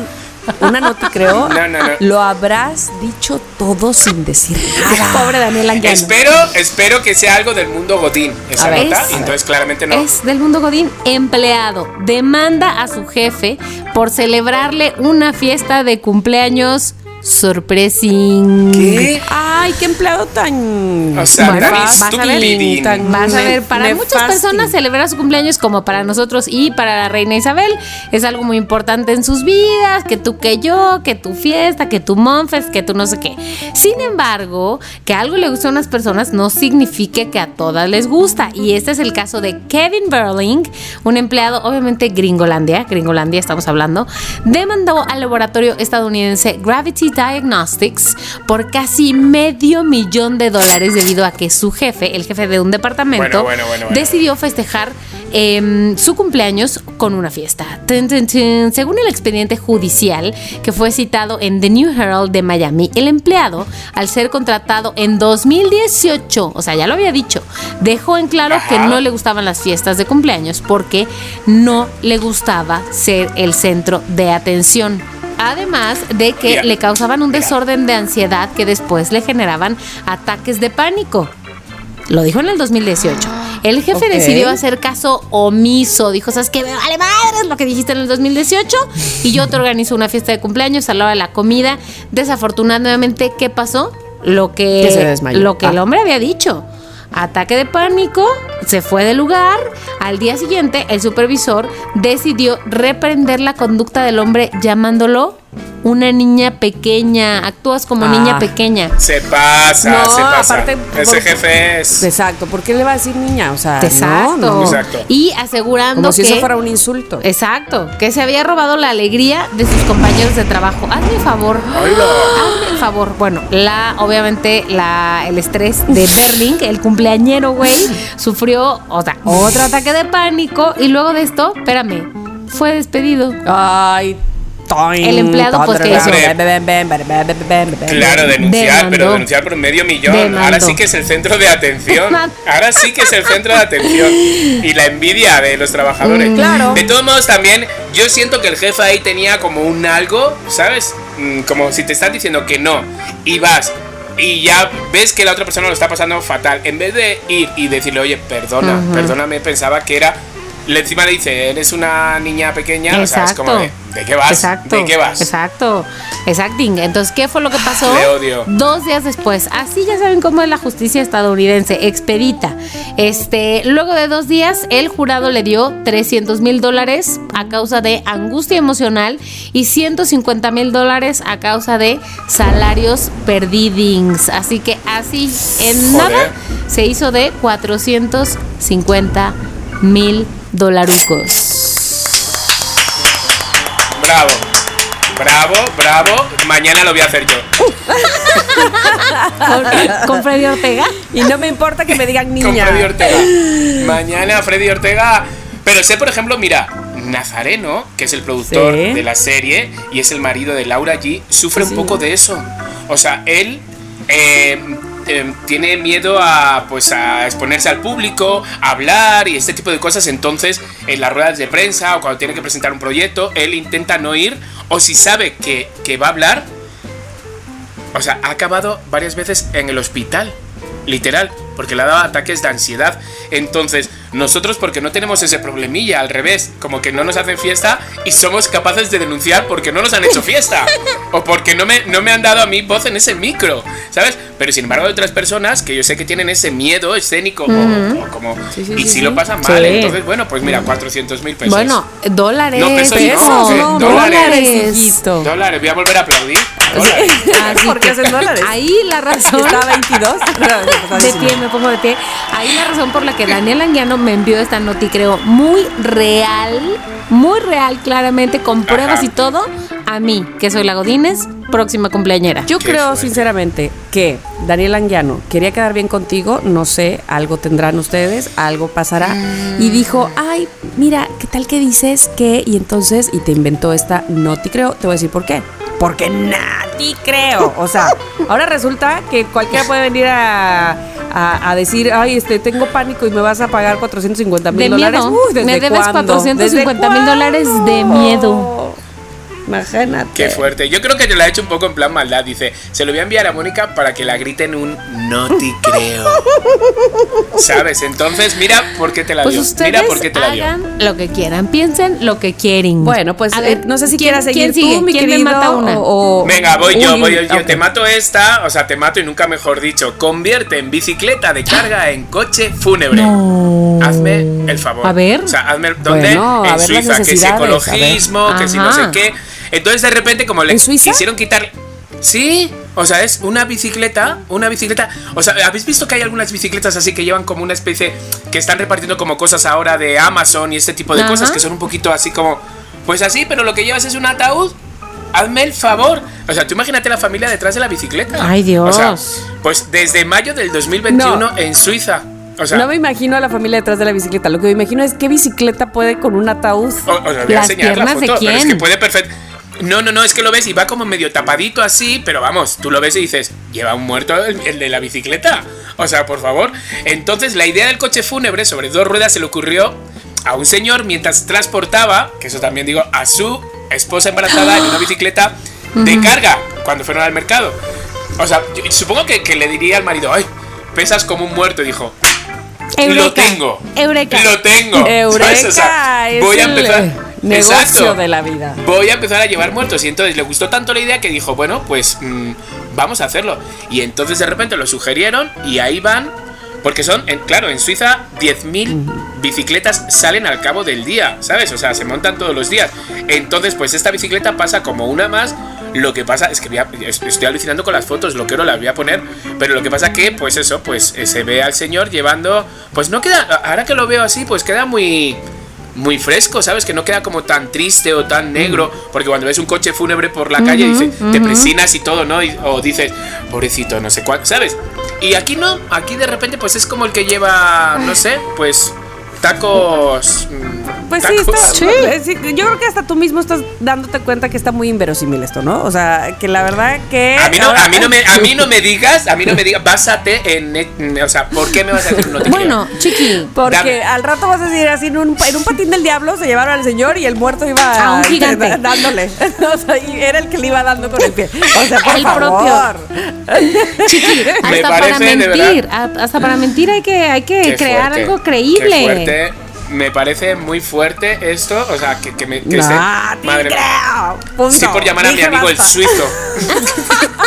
una no te creo, No, no, no. lo habrás dicho todo sin decir nada. Pobre Daniela Anguiano. Espero, espero que sea algo del mundo Godín esa A ver. nota. Es- entonces claramente no. Es del mundo Godín. Empleado demanda a su jefe por celebrarle una fiesta de cumpleaños sorpresing. ¿Qué? Ay, qué empleado tan. O sea, Bueno, tan vas a ver, tan- Vas a ver, para muchas personas celebrar su cumpleaños como para nosotros y para la reina Isabel es algo muy importante en sus vidas, que tú que yo, que tu fiesta, que tu monfes, que tú no sé qué. Sin embargo, que algo le gusta a unas personas no significa que a todas les gusta y este es el caso de Kevin Berling, un empleado obviamente gringolandia, gringolandia estamos hablando, demandó al laboratorio estadounidense Gravity Diagnostics por casi medio millón de dólares debido a que su jefe, el jefe de un departamento, Bueno, bueno, bueno, bueno. decidió festejar em, su cumpleaños con una fiesta. Tun, tun, tun. Según el expediente judicial que fue citado en The New Herald de Miami, el empleado, al ser contratado en 2018, o sea, ya lo había dicho, dejó en claro Ajá. que no le gustaban las fiestas de cumpleaños porque no le gustaba ser el centro de atención. Además de que Mira, le causaban un mira. desorden de ansiedad que después le generaban ataques de pánico. Lo dijo en el 2018. El jefe decidió hacer caso omiso. Dijo, ¿sabes qué? Me vale madres lo que dijiste en el 2018. Y yo te organizo una fiesta de cumpleaños a la hora de la comida. Desafortunadamente, ¿qué pasó? Lo que, Que se desmayó. lo que el Ah. hombre había dicho. Ataque de pánico, se fue del lugar. Al día siguiente, el supervisor decidió reprender la conducta del hombre llamándolo una niña pequeña. Actúas como Ah. niña pequeña. Se pasa, No, se pasa. aparte, Ese por- jefe es. Exacto, ¿por qué le va a decir niña? O sea, Exacto. no, no. Exacto. Y asegurando Como si que. eso fuera un insulto. Exacto, que se había robado la alegría de sus compañeros de trabajo. Hazme el favor. Hazme el favor. Bueno, la, obviamente, la, el estrés de Berling, el cumpleañero, güey, sufrió o sea, otro ataque de pánico. Y luego de esto, espérame, fue despedido. Ay, El empleado, pues, ¿qué hizo? Claro, denunciar, Demandó. pero denunciar por medio millón. Demandó. Ahora sí que es el centro de atención. Ahora sí que es el centro de atención. Y la envidia de los trabajadores. Mm, claro. De todos modos, también yo siento que el jefe ahí tenía como un algo, ¿sabes? Mm, Como si te están diciendo que no y vas. Y ya ves que la otra persona lo está pasando fatal. En vez de ir y decirle, oye, perdona, perdóname, pensaba que era. Le encima le dice, eres una niña pequeña. O sea, es como de, ¿de qué vas? Exacto. ¿De qué vas? Exacto. Exacting. Entonces, ¿qué fue lo que pasó? Le odio. Dos días después. Así ya saben cómo es la justicia estadounidense, expedita. Este, luego de dos días, el jurado le dio 300 mil dólares a causa de angustia emocional y 150 mil dólares a causa de salarios perdidings. Así que así, en Joder. nada, se hizo de 450 mil dolarucos. Bravo. Bravo, bravo. Mañana lo voy a hacer yo. con, con Freddy Ortega. Y no me importa que me digan Con niña. Freddy Ortega. Mañana Freddy Ortega. Pero sé, por ejemplo, mira, Nazareno, que es el productor Sí. de la serie y es el marido de Laura G, sufre un poco de eso. O sea, él eh, eh, tiene miedo a pues a exponerse al público, a hablar y este tipo de cosas. Entonces, en las ruedas de prensa o cuando tiene que presentar un proyecto, él intenta no ir. O si sabe que, que va a hablar, o sea, ha acabado varias veces en el hospital. Literal, porque le ha dado ataques de ansiedad. Entonces, nosotros porque no tenemos ese problemilla, al revés, como que no nos hacen fiesta y somos capaces de denunciar porque no nos han hecho fiesta. o porque no me, no me han dado a mí voz en ese micro, ¿sabes? Pero sin embargo hay otras personas que yo sé que tienen ese miedo escénico o- o, como... Sí, sí, y sí, si sí. lo pasan mal, Sí. entonces bueno, pues mira, 400 mil pesos. Bueno, dólares. No, pesos no, pesos, eh, no, dólares. dólares. hijito. Dólares, voy a volver a aplaudir. Dólares. Así ¿Por qué que hacen dólares? Ahí la razón. Está a 22. De pie, me pongo de pie. Ahí la razón por la que Daniel Anguiano me envió esta noti, creo, muy real, muy real, claramente, con pruebas Ajá. y todo, a mí, que soy la Godínez, próxima cumpleañera. Yo Qué creo sinceramente que Daniel Anguiano quería quedar bien contigo, no sé, algo tendrán ustedes, algo pasará. Y dijo, ay, mira, ¿qué tal que dices que? Y entonces, y te inventó esta noti creo, te voy a decir por qué. Porque nadie creo. O sea, ahora resulta que cualquiera puede venir a, a- a decir, ay, este, tengo pánico y me vas a pagar 450 De mil dólares. miedo. Uy, ¿desde Me debes cuándo? 450 mil ¿Desde dólares de miedo. Imagínate. Qué fuerte. Yo creo que te lo ha hecho un poco en plan maldad. Dice, se lo voy a enviar a Mónica para que la griten un no te creo. ¿Sabes? Entonces, mira por qué te la Pues dio. ustedes Mira por qué te la dio. hagan lo que quieran, piensen lo que quieren. Bueno, pues A eh, ver, no sé si ¿quién- quieras seguir quién sigue? tú, mi ¿Quién querido. me mata una? o- o- Venga, voy yo, voy yo. Te mato esta, o sea, te mato y nunca mejor dicho. Convierte en bicicleta de carga en coche fúnebre. Hazme el favor. A ver. O sea, hazme. ¿Dónde? Bueno, a en Suiza, que ver. ecologismo, que si no sé qué. Entonces, de repente, como le quisieron quitar. Sí, o sea, es una bicicleta, una bicicleta. O sea, ¿habéis visto que hay algunas bicicletas así que llevan como una especie que están repartiendo como cosas ahora de Amazon y este tipo de Ajá. cosas que son un poquito así como, pues así, pero lo que llevas es un ataúd. Hazme el favor. O sea, tú imagínate la familia detrás de la bicicleta. Ay, Dios. O sea, pues desde mayo del 2021 en Suiza. O sea, no me imagino a la familia detrás de la bicicleta. Lo que me imagino es qué bicicleta puede con un ataúd. O, o sea, voy a Las enseñar la piernas de foto, pero es quién. que puede perfecto. No, no, no, es que lo ves y va como medio tapadito así, pero vamos, tú lo ves y dices, lleva un muerto el, el de la bicicleta. O sea, por favor. Entonces, la idea del coche fúnebre sobre dos ruedas se le ocurrió a un señor mientras transportaba, que eso también digo, a su esposa embarazada en una bicicleta de carga cuando fueron al mercado. O sea, yo supongo que, que le diría al marido, ay, pesas como un muerto, dijo, lo Eureka. tengo. Eureka. Lo tengo. Eureka. O sea, voy a empezar. Negocio Exacto. de la vida. Voy a empezar a llevar muertos. Y entonces le gustó tanto la idea que dijo, bueno, pues mm, vamos a hacerlo. Y entonces de repente lo sugerieron y ahí van Porque son, en- claro, en Suiza 10.000 bicicletas salen al cabo del día, ¿sabes? O sea, se montan todos los días. Entonces, pues esta bicicleta pasa como una más. Lo que pasa es que voy a- es- estoy alucinando con las fotos, lo quiero, las voy a poner. Pero lo que pasa que, pues eso, pues eh, se ve al señor llevando. Pues no queda. Ahora que lo veo así, pues queda muy. Muy fresco, ¿sabes? Que no queda como tan triste o tan negro. Porque cuando ves un coche fúnebre por la calle, dice, te presinas y todo, ¿no? Y- o dices, pobrecito, no sé cuál, ¿sabes? Y aquí no, aquí de repente, pues es como el que lleva, no sé, pues tacos. mm, Pues sí, tacos. está, eh, sí, yo creo que hasta tú mismo estás dándote cuenta que está muy inverosímil esto, ¿no? O sea, que la verdad que... A mí, no, a, mí no me, a mí no me digas, a mí no me digas, básate en. en- O sea, ¿por qué me vas a decir un no te Bueno, creo? chiqui. Porque Dame. al rato vas a decir así, en un, en un patín del diablo se llevaron al señor y el muerto iba A un gigante. da- dándole. o sea, y era el que le iba dando con el pie. O sea, por El favor. Chiqui, Me hasta para parece, de mentir, hasta para mentir hay que, hay que Qué crear fuerte, algo qué creíble. Me parece muy fuerte esto, o sea, que, que me. Que No, madre mía. creo. Punto. Estoy por llamar a mi amigo el suizo.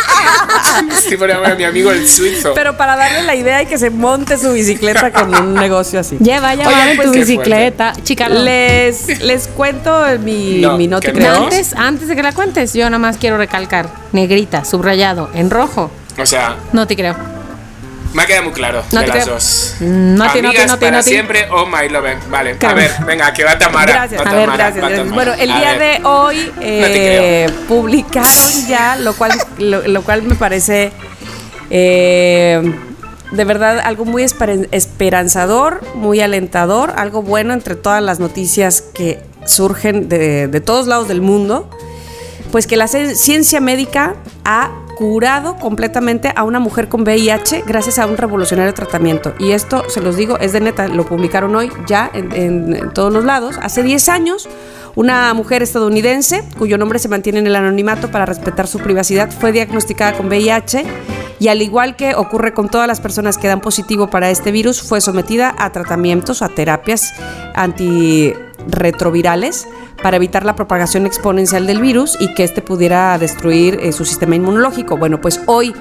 Estoy por llamar a mi amigo el suizo. Pero para darle la idea y que se monte su bicicleta con un negocio así. Lleva, lleva en pues, tu bicicleta. Chica, Les, les cuento mi, No, mi antes, antes de que la cuentes, yo nada más quiero recalcar, negrita, subrayado, en rojo. O sea, No te creo. Me ha quedado muy claro No de te las creo. dos. Mm, no Amigas no para no te- siempre, oh my love. Vale, a ver, venga, que va Tamara. Gracias, va a ver, Tamara, gracias, gracias. Bueno, el A día ver. de hoy eh, publicaron ya, lo cual, lo, lo cual me parece eh, de verdad algo muy esper- esperanzador, muy alentador, algo bueno entre todas las noticias que surgen de, de todos lados del mundo pues que la ci- ciencia médica ha curado completamente a una mujer con VIH gracias a un revolucionario tratamiento. Y esto, se los digo, es de neta, lo publicaron hoy ya en, en- todos los lados. Hace 10 años, una mujer estadounidense, cuyo nombre se mantiene en el anonimato para respetar su privacidad, fue diagnosticada con VIH y al igual que ocurre con todas las personas que dan positivo para este virus, fue sometida a tratamientos, a terapias antirretrovirales para evitar la propagación exponencial del virus y que éste pudiera destruir eh, su sistema inmunológico. Bueno, pues hoy,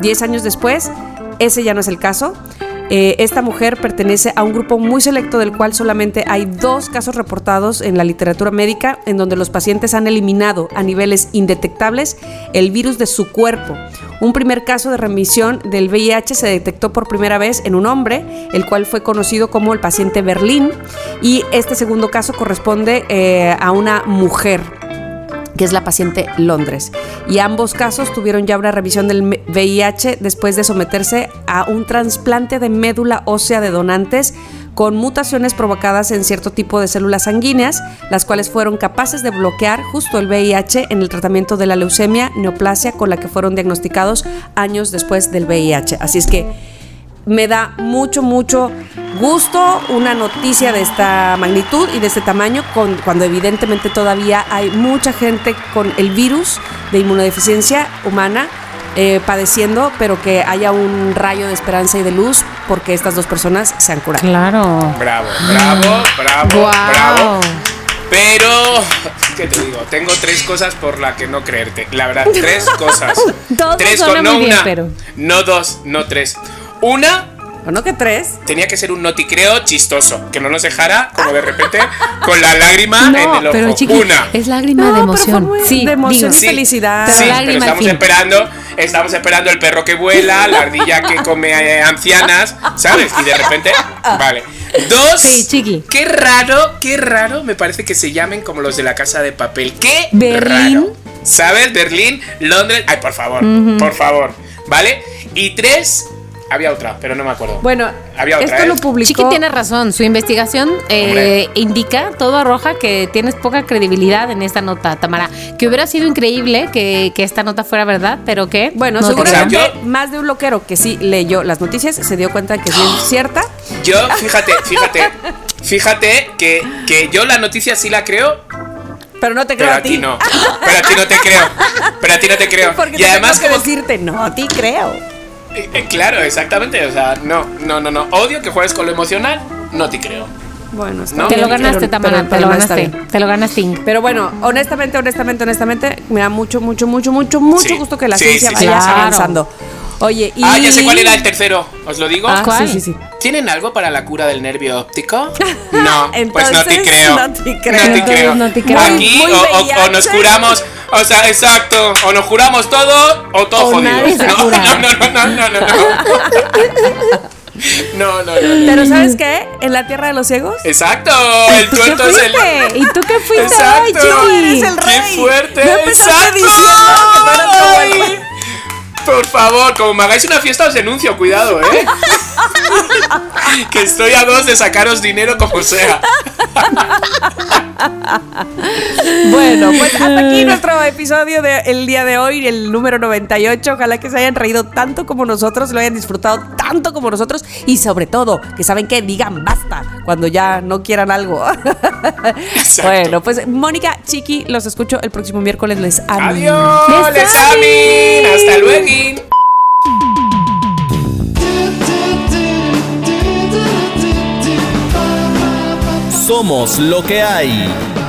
10 años después, ese ya no es el caso. Eh, esta mujer pertenece a un grupo muy selecto del cual solamente hay dos casos reportados en la literatura médica en donde los pacientes han eliminado a niveles indetectables el virus de su cuerpo. Un primer caso de remisión del VIH se detectó por primera vez en un hombre, el cual fue conocido como el paciente Berlín, y este segundo caso corresponde eh, a una mujer que es la paciente Londres. Y ambos casos tuvieron ya una revisión del VIH después de someterse a un trasplante de médula ósea de donantes con mutaciones provocadas en cierto tipo de células sanguíneas, las cuales fueron capaces de bloquear justo el VIH en el tratamiento de la leucemia neoplasia con la que fueron diagnosticados años después del VIH. Así es que me da mucho, mucho gusto una noticia de esta magnitud y de este tamaño, con, cuando evidentemente todavía hay mucha gente con el virus de inmunodeficiencia humana eh, padeciendo, pero que haya un rayo de esperanza y de luz porque estas dos personas se han curado. Claro. Bravo, bravo, bravo, Guau. bravo. Pero, ¿qué te digo? Tengo tres cosas por las que no creerte. La verdad, tres cosas. Tres suena no bien, una, pero- no dos, no tres. Una ¿O no que tres? tenía que ser un noticreo chistoso, que no nos dejara como de repente con la lágrima en el ojo. pero chiqui, una. es lágrima No, de pero fue emoción. muy- sí, de emoción digo. y felicidad. Pero Sí, pero lágrima al estamos esperando, estamos esperando el perro que vuela, la ardilla que come eh, ancianas, ¿sabes? Y de repente, vale. Dos. Sí, chiqui. Qué raro, qué raro me parece que se llamen como los de la casa de papel. Qué Berlín. raro. ¿Sabes? Berlín, Londres. Ay, por favor, por favor. ¿Vale? Y tres, había otra, pero no me acuerdo. Bueno, Había otra, esto ¿eh? lo publicó. Chiqui tiene razón, su investigación eh, indica, todo arroja que tienes poca credibilidad en esta nota, Tamara. Que hubiera sido increíble que, que esta nota fuera verdad, pero que... Bueno, no te seguramente O sea, yo- más de un loquero que sí leyó las noticias se dio cuenta que sí es cierta. Yo, fíjate, fíjate, fíjate que, que yo la noticia sí la creo, Pero no te creo pero a a ti. no. Pero a ti no te creo. Pero a ti no te creo. Porque Y además como que decirte, no, a ti creo. Eh, eh, claro, exactamente. O sea, no, no, no, no. Odio que juegues con lo emocional. No te creo. Bueno, está No. Te lo ganaste, pero- Tamara, pero- te lo ganaste. bien. Te lo ganaste. Pero bueno, honestamente, honestamente, honestamente, me da mucho, mucho, mucho, mucho, mucho Sí, gusto que la sí, ciencia sí, sí. vaya Claro. avanzando. Oye, y. Ah, ya sé cuál era el tercero. ¿Os lo digo? Ah, ¿Cuál? Sí, sí, sí. ¿Tienen algo para la cura del nervio óptico? No, pues no te Entonces, creo. no te creo. No te Entonces, creo. no te creo. Aquí Muy o, o- o nos curamos, o sea, exacto, o nos curamos todo o todo O jodido. nadie se no, no, no, no, no, no, no. No, no, no, no. Pero ¿sabes qué? En la tierra de los ciegos. Exacto, el ¿Tú qué es el. ¿Y tú qué fuiste Exacto. eres el ¡Qué rey. fuerte! Ya empezaste ¡Exacto! diciendo que no eras como el Ay. Por favor, como me hagáis una fiesta os denuncio, cuidado, ¿eh? que estoy a dos de sacaros dinero como sea. Bueno, pues hasta aquí nuestro episodio del día de hoy, el número 98. Ojalá que se hayan reído tanto como nosotros, lo hayan disfrutado tanto como nosotros y sobre todo que saben que digan basta cuando ya no quieran algo. Bueno, pues Mónica, Chiqui, los escucho el próximo miércoles. Les amo. Adiós, ¡Les les amin. Hasta luego. Somos lo que hay.